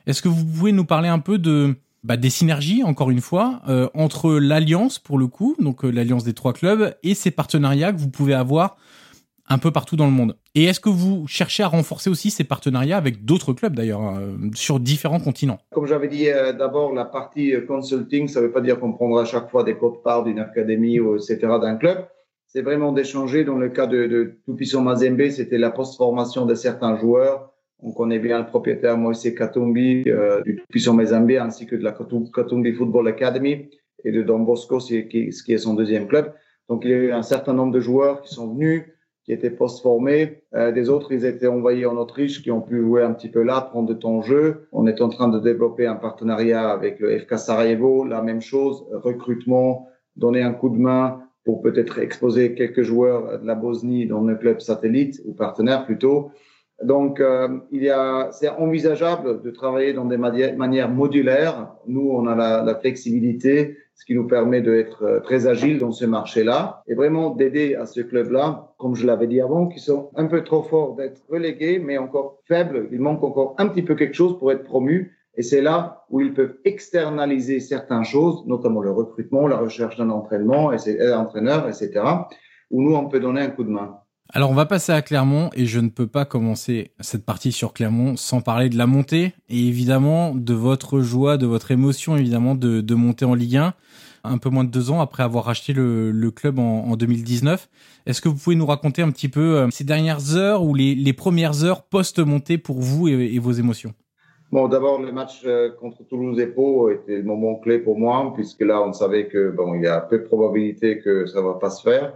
Est-ce que vous pouvez nous parler un peu de bah, des synergies, encore une fois, euh, entre l'alliance pour le coup, donc euh, l'alliance des trois clubs, et ces partenariats que vous pouvez avoir un peu partout dans le monde. Et est-ce que vous cherchez à renforcer aussi ces partenariats avec d'autres clubs d'ailleurs hein, sur différents continents? Comme j'avais dit euh, d'abord, la partie consulting, ça ne veut pas dire qu'on prendra à chaque fois des codes parts d'une académie ou etc. d'un club. C'est vraiment d'échanger. Dans le cas de, de Tupiso Mazembe, c'était la post-formation de certains joueurs on connaît bien le propriétaire Moïse Katumbi euh, du Puissant Mazembe ainsi que de la Katumbi Football Academy et de Don Bosco, ce qui, est son deuxième club. Donc il y a eu un certain nombre de joueurs qui sont venus, qui étaient post-formés. Euh, des autres, ils étaient envoyés en Autriche, qui ont pu jouer un petit peu là, prendre de ton jeu. On est en train de développer un partenariat avec le FK Sarajevo, la même chose, recrutement, donner un coup de main pour peut-être exposer quelques joueurs de la Bosnie dans le club satellite ou partenaire plutôt. Donc, euh, il y a, c'est envisageable de travailler dans des manières modulaires. Nous, on a la, la flexibilité, ce qui nous permet d'être euh, très agile dans ce marché-là et vraiment d'aider à ce club-là, comme je l'avais dit avant, qui sont un peu trop forts d'être relégués, mais encore faibles. Il manque encore un petit peu quelque chose pour être promus. Et c'est là où ils peuvent externaliser certaines choses, notamment le recrutement, la recherche d'un entraînement, et euh, entraîneur, etc., où nous, on peut donner un coup de main. Alors on va passer à Clermont et je ne peux pas commencer cette partie sur Clermont sans parler de la montée et évidemment de votre joie, de votre émotion évidemment de, de monter en Ligue 1 un peu moins de deux ans après avoir racheté le, le club en, en 2019. Est-ce que vous pouvez nous raconter un petit peu euh, ces dernières heures ou les, les premières heures post-montée pour vous et, vos émotions? Bon, d'abord, le match euh, contre Toulouse et Pau était le moment clé pour moi, puisque là, on savait que bon, il y a peu de probabilité que ça va pas se faire.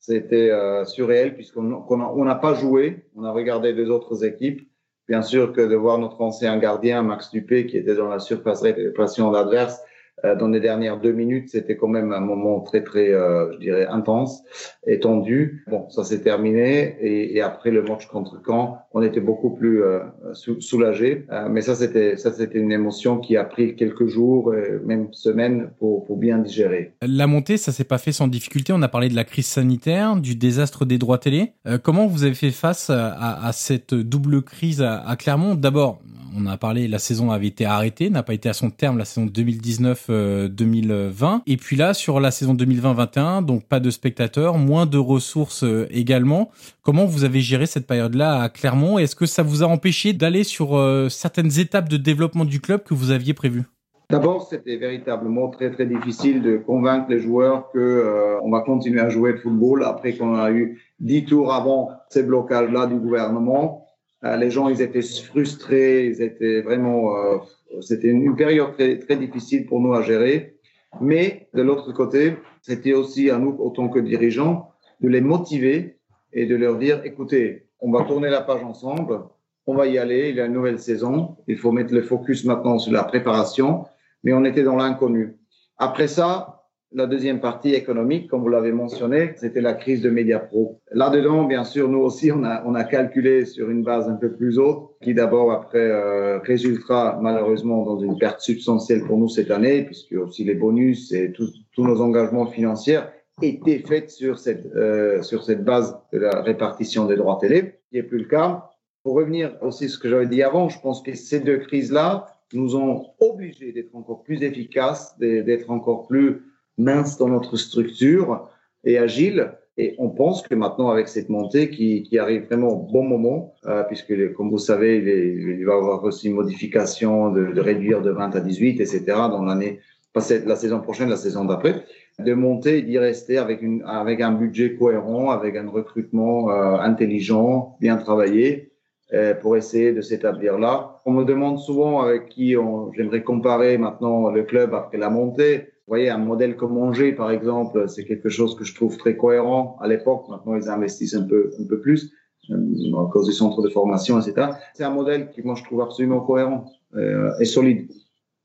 C'était euh, surréel puisqu'on n'a pas joué, on a regardé les autres équipes. Bien sûr que de voir notre ancien gardien, Max Dupé, qui était dans la surface répression d'adverse, euh, dans les dernières deux minutes, c'était quand même un moment très très, euh, je dirais, intense et tendu. Bon, ça s'est terminé et, et, après le match contre Caen, on était beaucoup plus euh, soulagé. Euh, mais ça, c'était ça, c'était une émotion qui a pris quelques jours, même semaines, pour, pour bien digérer. La montée, ça s'est pas fait sans difficulté. On a parlé de la crise sanitaire, du désastre des droits télé. comment vous avez fait face à, à cette double crise à, à Clermont? D'abord, on a parlé, la saison avait été arrêtée, n'a pas été à son terme la saison 2019-2020. Euh, Et puis là, sur la saison 2020-21, donc pas de spectateurs, moins de ressources euh, également. Comment vous avez géré cette période-là à Clermont Est-ce que ça vous a empêché d'aller sur euh, certaines étapes de développement du club que vous aviez prévues? D'abord, c'était véritablement très très difficile de convaincre les joueurs que on va continuer à jouer de football après qu'on a eu dix tours avant ces blocages-là du gouvernement. Euh, les gens, ils étaient frustrés, ils étaient vraiment, euh, c'était une période très, très difficile pour nous à gérer. Mais de l'autre côté, c'était aussi à nous, autant que dirigeants, de les motiver et de leur dire, écoutez, on va tourner la page ensemble, on va y aller, il y a une nouvelle saison, il faut mettre le focus maintenant sur la préparation, mais on était dans l'inconnu. Après ça, la deuxième partie économique, comme vous l'avez mentionné, c'était la crise de Mediapro. Là-dedans, bien sûr, nous aussi, on a, on a calculé sur une base un peu plus haute, qui d'abord après euh, résultera malheureusement dans une perte substantielle pour nous cette année, puisque aussi les bonus et tous nos engagements financiers étaient faits sur cette, euh, sur cette base de la répartition des droits télé, qui n'est plus le cas. Pour revenir aussi à ce que j'avais dit avant, je pense que ces deux crises-là nous ont obligés d'être encore plus efficaces, d'être encore plus mince dans notre structure et agile. Et on pense que maintenant, avec cette montée qui, arrive vraiment au bon moment, euh, puisque, comme vous savez, il, va y avoir aussi une modification de, réduire de 20 à 18, etc., dans l'année, pas la saison prochaine, la saison d'après, de monter et d'y rester avec, une, avec un budget cohérent, avec un recrutement euh, intelligent, bien travaillé, euh, pour essayer de s'établir là. On me demande souvent avec qui j'aimerais comparer maintenant le club après la montée voyez, un modèle comme Angers, par exemple, c'est quelque chose que je trouve très cohérent à l'époque. Maintenant, ils investissent un peu, un peu plus euh, à cause du centre de formation, etc. C'est un modèle qui, moi, je trouve absolument cohérent euh, et solide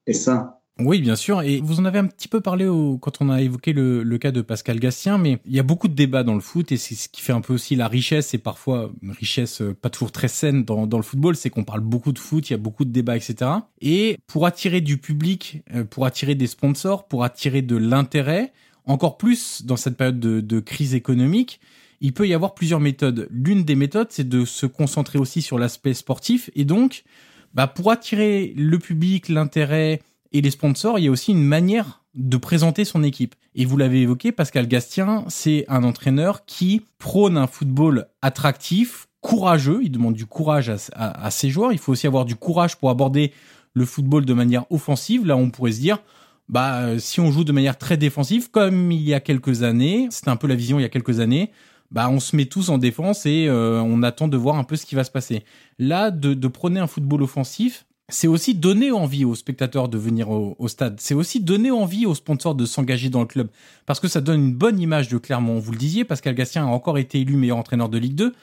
et sain. Oui, bien sûr. Et vous en avez un petit peu parlé au, quand on a évoqué le, le, cas de Pascal Gastien, mais il y a beaucoup de débats dans le foot et c'est ce qui fait un peu aussi la richesse et parfois une richesse euh, pas toujours très saine dans, dans le football, c'est qu'on parle beaucoup de foot, il y a beaucoup de débats, etc. Et pour attirer du public, euh, pour attirer des sponsors, pour attirer de l'intérêt, encore plus dans cette période de, de crise économique, il peut y avoir plusieurs méthodes. L'une des méthodes, c'est de se concentrer aussi sur l'aspect sportif et donc, bah, pour attirer le public, l'intérêt, et les sponsors, il y a aussi une manière de présenter son équipe. Et vous l'avez évoqué, Pascal Gastien, c'est un entraîneur qui prône un football attractif, courageux. Il demande du courage à, ses joueurs. Il faut aussi avoir du courage pour aborder le football de manière offensive. Là, on pourrait se dire, bah, si on joue de manière très défensive, comme il y a quelques années, c'était un peu la vision il y a quelques années, bah, on se met tous en défense et euh, on attend de voir un peu ce qui va se passer. Là, de, de prôner un football offensif, c'est aussi donner envie aux spectateurs de venir au, stade. C'est aussi donner envie aux sponsors de s'engager dans le club. Parce que ça donne une bonne image de Clermont. Vous le disiez, Pascal Gastien a encore été élu meilleur entraîneur de Ligue 2.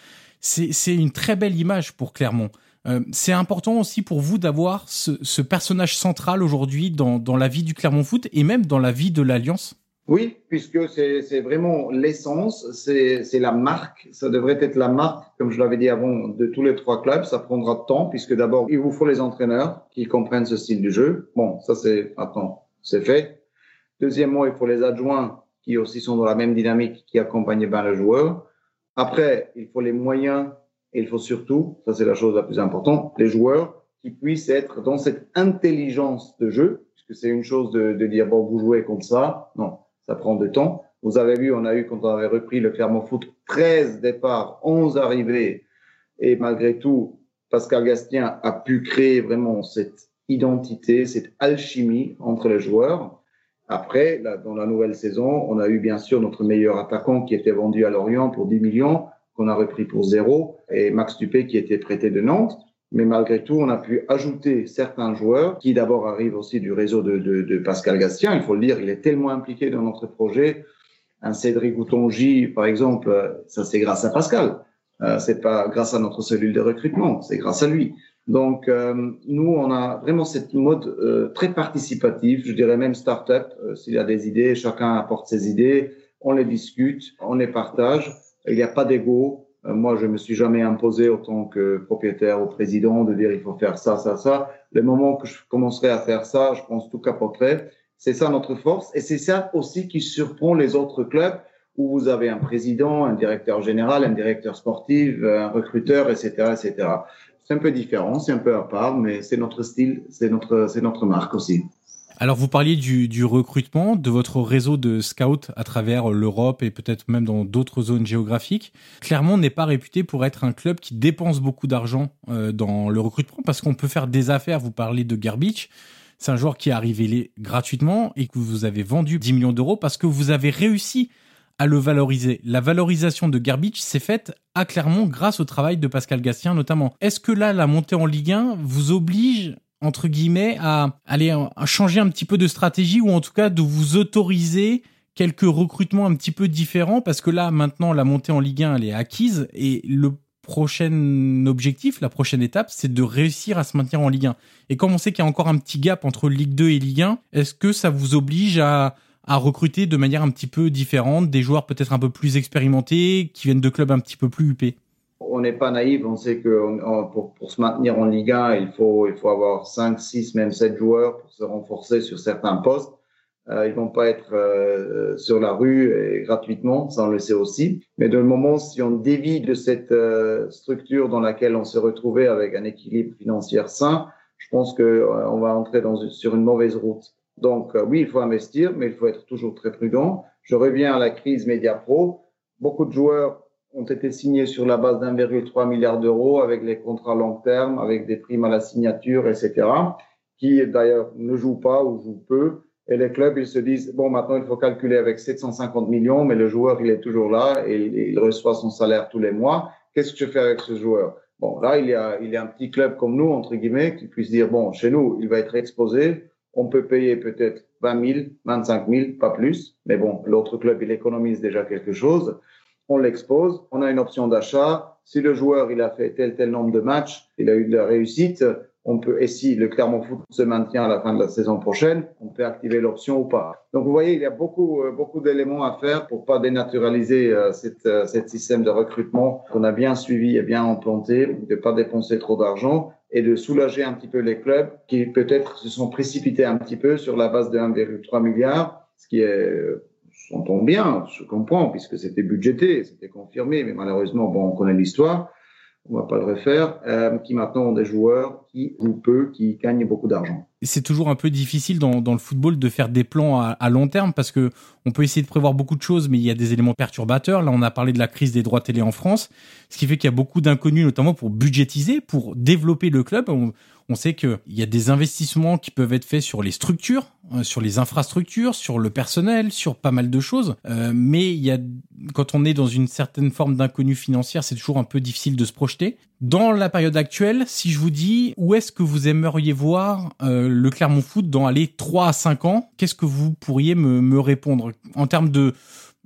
C'est une très belle image pour Clermont. Euh, c'est important aussi pour vous d'avoir ce, personnage central aujourd'hui dans, dans la vie du Clermont Foot et même dans la vie de l'Alliance oui, puisque c'est vraiment l'essence, c'est la marque. Ça devrait être la marque, comme je l'avais dit avant, de tous les trois clubs. Ça prendra de temps, puisque d'abord, il vous faut les entraîneurs qui comprennent ce style de jeu. Bon, ça c'est maintenant, c'est fait. Deuxièmement, il faut les adjoints qui aussi sont dans la même dynamique, qui accompagnent bien le joueur. Après, il faut les moyens et il faut surtout, ça c'est la chose la plus importante, les joueurs qui puissent être dans cette intelligence de jeu, puisque c'est une chose de, de dire, bon, vous jouez comme ça. Non, ça prend du temps. Vous avez vu, on a eu, quand on avait repris le Clermont Foot, 13 départs, 11 arrivées. Et malgré tout, Pascal Gastien a pu créer vraiment cette identité, cette alchimie entre les joueurs. Après, là, dans la nouvelle saison, on a eu bien sûr notre meilleur attaquant qui était vendu à Lorient pour 10 millions, qu'on a repris pour zéro, et Max Dupé qui était prêté de Nantes. Mais malgré tout, on a pu ajouter certains joueurs qui d'abord arrivent aussi du réseau de, de, de, Pascal Gastien. Il faut le dire, il est tellement impliqué dans notre projet. Un Cédric Outongi, par exemple, ça c'est grâce à Pascal. Euh, c'est pas grâce à notre cellule de recrutement, c'est grâce à lui. Donc euh, nous, on a vraiment cette mode euh, très participative, je dirais même start-up. Euh, s'il a des idées, chacun apporte ses idées, on les discute, on les partage. Il n'y a pas d'ego, euh, moi, je me suis jamais imposé en tant que propriétaire ou président de dire il faut faire ça, ça, ça. Le moment que je commencerai à faire ça, je pense tout capoterait. C'est ça notre force et c'est ça aussi qui surprend les autres clubs où vous avez un président, un directeur général, un directeur sportif, un recruteur, etc., etc. C'est un peu différent, c'est un peu à part, mais c'est notre style, c'est notre, c'est notre marque aussi. Alors vous parliez du, recrutement, de votre réseau de scouts à travers l'Europe et peut-être même dans d'autres zones géographiques. Clermont n'est pas réputé pour être un club qui dépense beaucoup d'argent euh, dans le recrutement parce qu'on peut faire des affaires. Vous parlez de Garbage. C'est un joueur qui est arrivé gratuitement et que vous avez vendu 10 millions d'euros parce que vous avez réussi à le valoriser. La valorisation de Garbage s'est faite à Clermont grâce au travail de Pascal Gastien notamment. Est-ce que là, la montée en Ligue 1 vous oblige entre guillemets, à aller à changer un petit peu de stratégie ou en tout cas de vous autoriser quelques recrutements un petit peu différents parce que là, maintenant, la montée en Ligue 1, elle est acquise et le prochain objectif, la prochaine étape, c'est de réussir à se maintenir en Ligue 1. Et comme on sait qu'il y a encore un petit gap entre Ligue 2 et Ligue 1, est-ce que ça vous oblige à, à recruter de manière un petit peu différente, des joueurs peut-être un peu plus expérimentés, qui viennent de clubs un petit peu plus huppés? On n'est pas naïf, on sait que pour, se maintenir en Ligue 1, il faut, avoir 5, 6, même 7 joueurs pour se renforcer sur certains postes. Euh, ils vont pas être euh, sur la rue gratuitement, ça on le sait aussi. Mais de le moment, si on dévie de cette euh, structure dans laquelle on s'est retrouvé avec un équilibre financier sain, je pense que euh, on va entrer sur une mauvaise route. Donc oui, il faut investir, mais il faut être toujours très prudent. Je reviens à la crise Média Pro. Beaucoup de joueurs ont été signés sur la base d'1,3 milliard d'euros avec les contrats long terme, avec des primes à la signature, etc., qui d'ailleurs ne jouent pas ou jouent peu et les clubs, ils se disent, bon, maintenant, il faut calculer avec 750 millions, mais le joueur, il est toujours là et il, reçoit son salaire tous les mois. Qu'est-ce que je fais avec ce joueur? Bon, là, il y a, il y a un petit club comme nous, entre guillemets, qui puisse dire, bon, chez nous, il va être exposé. On peut payer peut-être 20 000, 25 000, pas plus. Mais bon, l'autre club, il économise déjà quelque chose. On l'expose. On a une option d'achat. Si le joueur, il a fait tel, tel nombre de matchs, il a eu de la réussite, on peut, et si le Clermont Foot se maintient à la fin de la saison prochaine, on peut activer l'option ou pas. Donc vous voyez, il y a beaucoup, euh, beaucoup d'éléments à faire pour pas dénaturaliser euh, cette, euh, système de recrutement qu'on a bien suivi et bien implanté, de pas dépenser trop d'argent et de soulager un petit peu les clubs qui peut-être se sont précipités un petit peu sur la base de 1,3 milliard, ce qui est tombe bien, je comprends, puisque c'était budgété, c'était confirmé, mais malheureusement, bon, on connaît l'histoire on va pas le refaire, euh, qui maintenant ont des joueurs qui jouent peu, qui gagnent beaucoup d'argent. C'est toujours un peu difficile dans, le football de faire des plans à, long terme parce que on peut essayer de prévoir beaucoup de choses, mais il y a des éléments perturbateurs. Là, on a parlé de la crise des droits télé en France, ce qui fait qu'il y a beaucoup d'inconnus, notamment pour budgétiser, pour développer le club. On sait qu'il y a des investissements qui peuvent être faits sur les structures, euh, sur les infrastructures, sur le personnel, sur pas mal de choses. Euh, mais il y a, quand on est dans une certaine forme d'inconnu financière, c'est toujours un peu difficile de se projeter. Dans la période actuelle, si je vous dis où est-ce que vous aimeriez voir euh, le Clermont Foot dans aller 3 à 5 ans, qu'est-ce que vous pourriez me, me répondre? En termes de,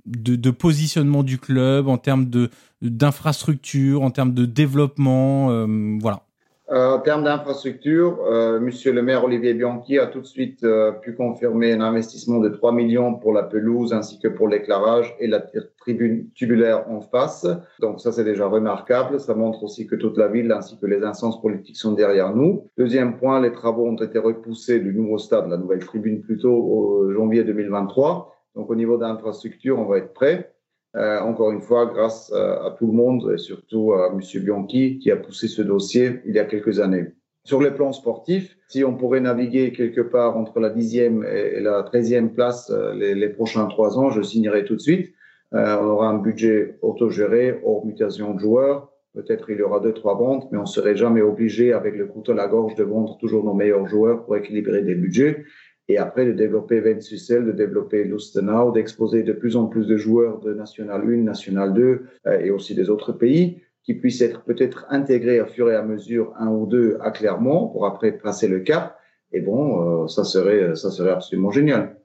de, de, positionnement du club, en termes de d'infrastructure, en termes de développement, euh, voilà. Euh, en termes d'infrastructure, euh, Monsieur le maire Olivier Bianchi a tout de suite euh, pu confirmer un investissement de 3 millions pour la pelouse ainsi que pour l'éclairage et la tribune tubulaire en face. Donc ça, c'est déjà remarquable. Ça montre aussi que toute la ville ainsi que les instances politiques sont derrière nous. Deuxième point, les travaux ont été repoussés du nouveau stade, la nouvelle tribune plutôt au janvier 2023. Donc au niveau d'infrastructure, on va être prêt. Euh, encore une fois, grâce euh, à tout le monde et surtout à M. Bianchi qui a poussé ce dossier il y a quelques années. Sur le plan sportif, si on pourrait naviguer quelque part entre la dixième et la treizième place euh, les, prochains trois ans, je signerai tout de suite. On aura un budget autogéré, hors mutation de joueurs. Peut-être il y aura deux, trois ventes, mais on serait jamais obligé, avec le couteau à la gorge, de vendre toujours nos meilleurs joueurs pour équilibrer des budgets et après de développer Ventusel, de développer Lustenau, d'exposer de plus en plus de joueurs de National 1, National 2 euh, et aussi des autres pays qui puissent être peut-être intégrés au fur et à mesure un ou deux à Clermont pour après passer le cap. Et bon, euh, ça serait ça serait absolument génial.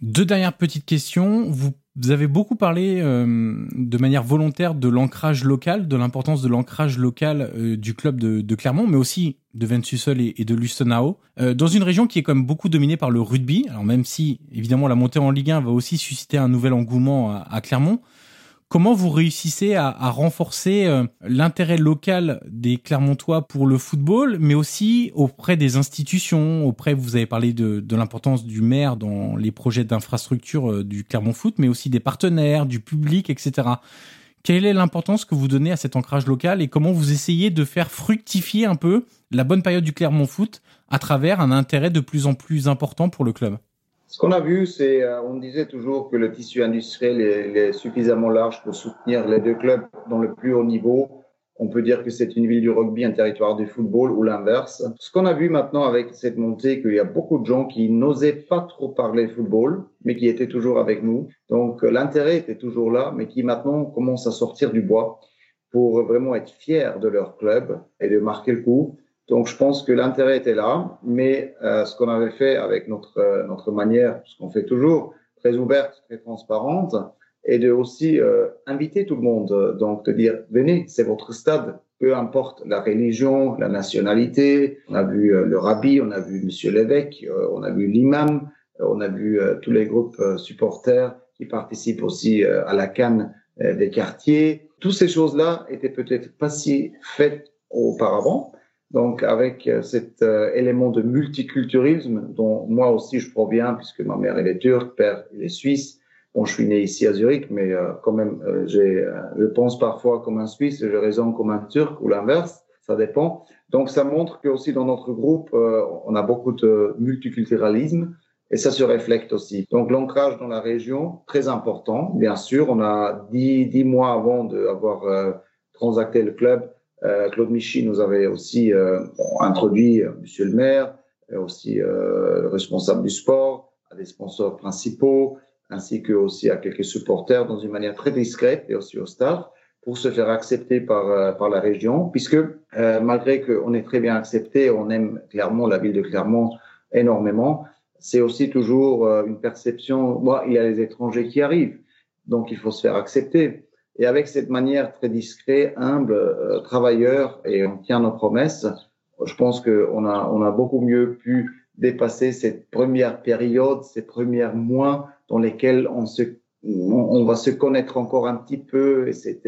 Deux dernières petites questions. Vous vous avez beaucoup parlé euh, de manière volontaire de l'ancrage local, de l'importance de l'ancrage local euh, du club de, de, Clermont, mais aussi de Ventusel et, et de Lustenau, euh, dans une région qui est quand même beaucoup dominée par le rugby. Alors même si évidemment la montée en Ligue 1 va aussi susciter un nouvel engouement à, à Clermont, Comment vous réussissez à, à renforcer euh, l'intérêt local des Clermontois pour le football, mais aussi auprès des institutions, auprès, vous avez parlé de, de l'importance du maire dans les projets d'infrastructure euh, du Clermont Foot, mais aussi des partenaires, du public, etc. Quelle est l'importance que vous donnez à cet ancrage local et comment vous essayez de faire fructifier un peu la bonne période du Clermont Foot à travers un intérêt de plus en plus important pour le club? Ce qu'on a vu, c'est, euh, on disait toujours que le tissu industriel est, suffisamment large pour soutenir les deux clubs dans le plus haut niveau. On peut dire que c'est une ville du rugby, un territoire du football ou l'inverse. Ce qu'on a vu maintenant avec cette montée, qu'il y a beaucoup de gens qui n'osaient pas trop parler football, mais qui étaient toujours avec nous. Donc l'intérêt était toujours là, mais qui maintenant commencent à sortir du bois pour vraiment être fiers de leur club et de marquer le coup. Donc, je pense que l'intérêt était là, mais euh, ce qu'on avait fait avec notre euh, notre manière, ce qu'on fait toujours, très ouverte, très transparente, et de aussi euh, inviter tout le monde. Donc, de dire venez, c'est votre stade, peu importe la religion, la nationalité. On a vu euh, le rabbi, on a vu Monsieur l'évêque, on a vu l'imam. On a vu tous les groupes supporters qui participent aussi à la canne des quartiers. Toutes ces choses-là étaient peut-être pas si faites auparavant. Donc, avec cet élément de multiculturalisme dont moi aussi je proviens, puisque ma mère elle est turque, père il est suisse, Bon, je suis né ici à Zurich, mais euh, quand même, euh, j'ai, euh, je pense parfois comme un Suisse, je raisonne comme un Turc ou l'inverse, ça dépend. Donc, ça montre que aussi dans notre groupe, on a beaucoup de multiculturalisme et ça se reflète aussi. Donc, l'ancrage dans la région, très important. Bien sûr, on a dix, dix mois avant d'avoir transacté le club, Claude Michy nous avait aussi introduit Monsieur le maire, et aussi le responsable du sport, à des sponsors principaux, ainsi que aussi à quelques supporters dans une manière très discrète et aussi au staff pour se faire accepter par euh, par la région puisque euh, malgré qu'on est très bien accepté on aime Clermont la ville de Clermont énormément c'est aussi toujours euh, une perception moi il y a les étrangers qui arrivent donc il faut se faire accepter et avec cette manière très discrète humble euh, travailleur et on tient nos promesses je pense que on a on a beaucoup mieux pu dépasser cette première période ces premiers mois dans lesquels on se on, va se connaître encore un petit peu, etc.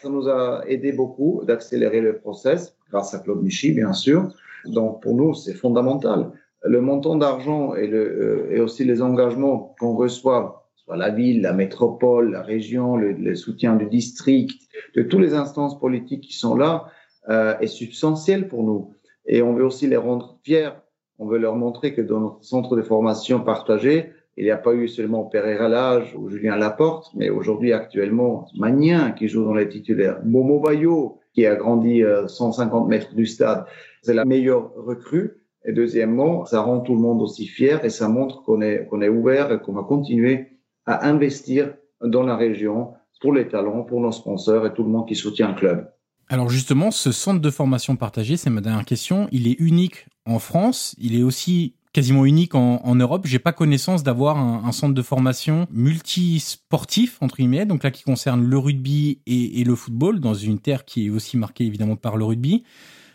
Ça nous a aidé beaucoup d'accélérer le process, grâce à Claude Michy, bien sûr. Donc, pour nous, c'est fondamental. Le montant d'argent et, le, euh, et aussi les engagements qu'on reçoit, la ville, la métropole, la région, le, le, soutien du district, de toutes les instances politiques qui sont là, euh, est substantiel pour nous. Et on veut aussi les rendre fiers. On veut leur montrer que dans notre centre de formation partagé, il n'y a pas eu seulement Pereira Lage ou Julien Laporte, mais aujourd'hui, actuellement, Magnin qui joue dans les titulaires, Momo Bayo qui a grandi 150 euh, mètres du stade. C'est la meilleure recrue. Et deuxièmement, ça rend tout le monde aussi fier et ça montre qu'on est, qu'on est ouvert et qu'on va continuer à investir dans la région pour les talents, pour nos sponsors et tout le monde qui soutient le club. Alors justement, ce centre de formation partagé, c'est ma dernière question, il est unique en France, il est aussi quasiment unique en, en Europe. J'ai pas connaissance d'avoir un, centre de formation multisportif entre guillemets, donc là qui concerne le rugby et, le football dans une terre qui est aussi marquée évidemment par le rugby.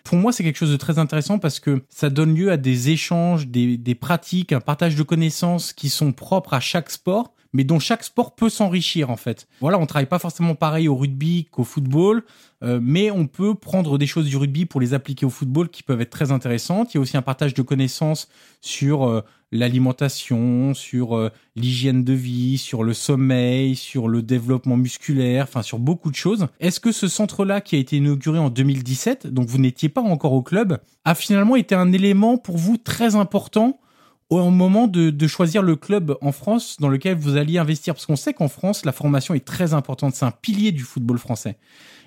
Pour moi, c'est quelque chose de très intéressant parce que ça donne lieu à des échanges, des pratiques, un partage de connaissances qui sont propres à chaque sport mais dont chaque sport peut s'enrichir en fait. Voilà, on travaille pas forcément pareil au rugby qu'au football, euh, mais on peut prendre des choses du rugby pour les appliquer au football qui peuvent être très intéressantes. Il y a aussi un partage de connaissances sur euh, l'alimentation, sur euh, l'hygiène de vie, sur le sommeil, sur le développement musculaire, enfin sur beaucoup de choses. Est-ce que ce centre-là qui a été inauguré en 2017, donc vous n'étiez pas encore au club, a finalement été un élément pour vous très important au moment de, de, choisir le club en France dans lequel vous alliez investir? Parce qu'on sait qu'en France, la formation est très importante, c'est un pilier du football français.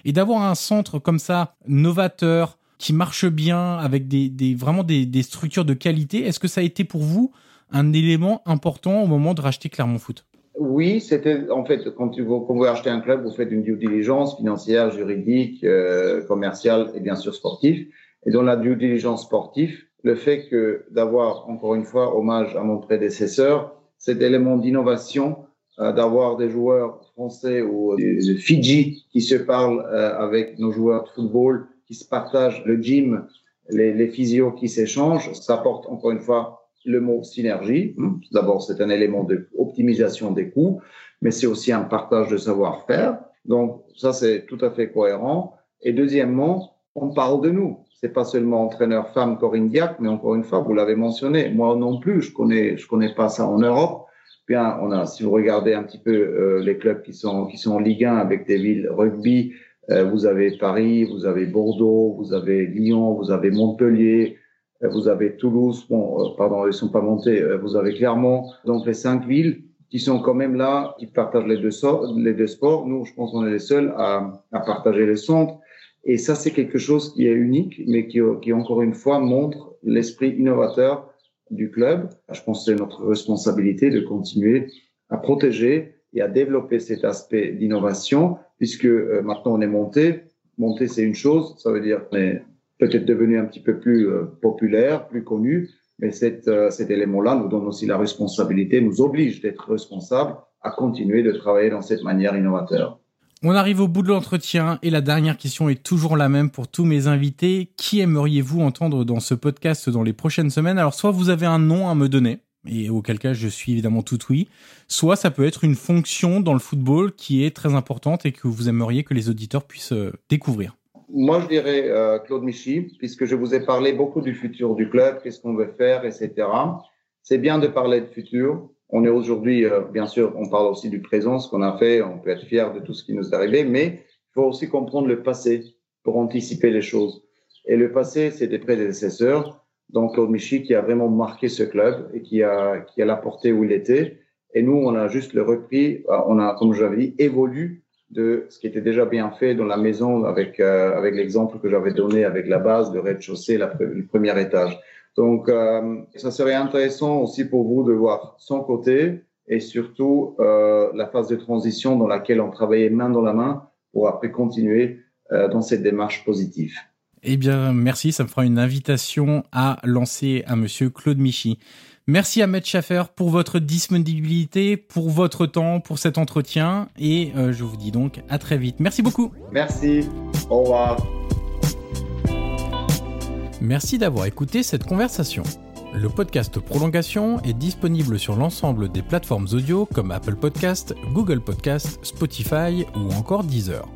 Et d'avoir un centre comme ça, novateur, qui marche bien, avec des, des vraiment des, des, structures de qualité, est-ce que ça a été pour vous un élément important au moment de racheter Clermont Foot? Oui, c'était en fait quand, tu, quand vous achetez un club, vous faites une due diligence financière, juridique, euh, commerciale et bien sûr sportive. Et dans la due diligence sportive, le fait que d'avoir, encore une fois, hommage à mon prédécesseur, cet élément d'innovation, euh, d'avoir des joueurs français ou de Fidji qui se parlent euh, avec nos joueurs de football, qui se partagent le gym, les, physios qui s'échangent, ça apporte encore une fois le mot synergie. D'abord, c'est un élément d'optimisation des coûts, mais c'est aussi un partage de savoir-faire. Donc, ça, c'est tout à fait cohérent. Et deuxièmement, on parle de nous c'est pas seulement entraîneur femme Corinne Diac, mais encore une fois, vous l'avez mentionné, moi non plus, je connais, je connais pas ça en Europe. Bien, on a, si vous regardez un petit peu euh, les clubs qui sont qui sont en Ligue 1 avec des villes rugby, euh, vous avez Paris, vous avez Bordeaux, vous avez Lyon, vous avez Montpellier, euh, vous avez Toulouse. Bon, pardon, ils sont pas montés. vous avez Clermont. Donc les cinq villes qui sont quand même là, qui partagent les deux, sports. Nous, je pense qu'on est les seuls à partager les centres. Et ça, c'est quelque chose qui est unique, mais qui, qui encore une fois montre l'esprit innovateur du club. Je pense que c'est notre responsabilité de continuer à protéger et à développer cet aspect d'innovation, puisque euh, maintenant on est monté. Monter, c'est une chose, ça veut dire qu'on est peut-être devenu un petit peu plus euh, populaire, plus connu, mais cet, euh, cet élément-là nous donne aussi la responsabilité, nous oblige d'être responsables à continuer de travailler dans cette manière innovateur. On arrive au bout de l'entretien et la dernière question est toujours la même pour tous mes invités. Qui aimeriez-vous entendre dans ce podcast dans les prochaines semaines? Alors soit vous avez un nom à me donner, et auquel cas je suis évidemment tout oui, soit ça peut être une fonction dans le football qui est très importante et que vous aimeriez que les auditeurs puissent euh, découvrir. Moi, je dirais euh, Claude Michy, puisque je vous ai parlé beaucoup du futur du club, qu'est-ce qu'on veut faire, etc. C'est bien de parler de futur. On est aujourd'hui, euh, bien sûr, on parle aussi du présent, ce qu'on a fait, on peut être fier de tout ce qui nous est arrivé, mais il faut aussi comprendre le passé pour anticiper les choses. Et le passé, c'est des prédécesseurs donc Claude Michy qui a vraiment marqué ce club et qui a qui a l'apporté où il était. Et nous, on a juste le repris. Euh, on a, comme j'avais dit, évolué de ce qui était déjà bien fait dans la maison avec euh, avec l'exemple que j'avais donné avec la base, de rez-de-chaussée, le premier étage. Donc, euh, ça serait intéressant aussi pour vous de voir son côté et surtout euh, la phase de transition dans laquelle on travaillait main dans la main pour après continuer euh, dans cette démarche positive. Eh bien, merci. Ça me fera une invitation à lancer à monsieur Claude Michy. Merci à Maître Schaffer pour votre disponibilité, pour votre temps, pour cet entretien. Et je vous dis donc à très vite. Merci beaucoup. Merci. Au revoir. Merci d'avoir écouté cette conversation. Le podcast Prolongation est disponible sur l'ensemble des plateformes audio comme Apple Podcast, Google Podcast, Spotify ou encore Deezer.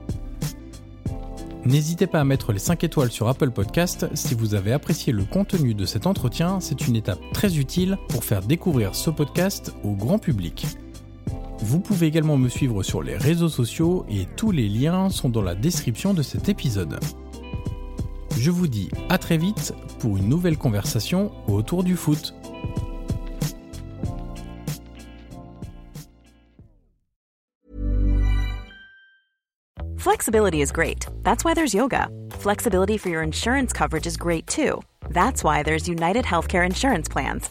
N'hésitez pas à mettre les 5 étoiles sur Apple Podcast si vous avez apprécié le contenu de cet entretien, c'est une étape très utile pour faire découvrir ce podcast au grand public. Vous pouvez également me suivre sur les réseaux sociaux et tous les liens sont dans la description de cet épisode. Je vous dis à très vite pour une nouvelle conversation autour du foot. Flexibility is great. That's why there's yoga. Flexibility for your insurance coverage is great too. That's why there's United Healthcare Insurance Plans.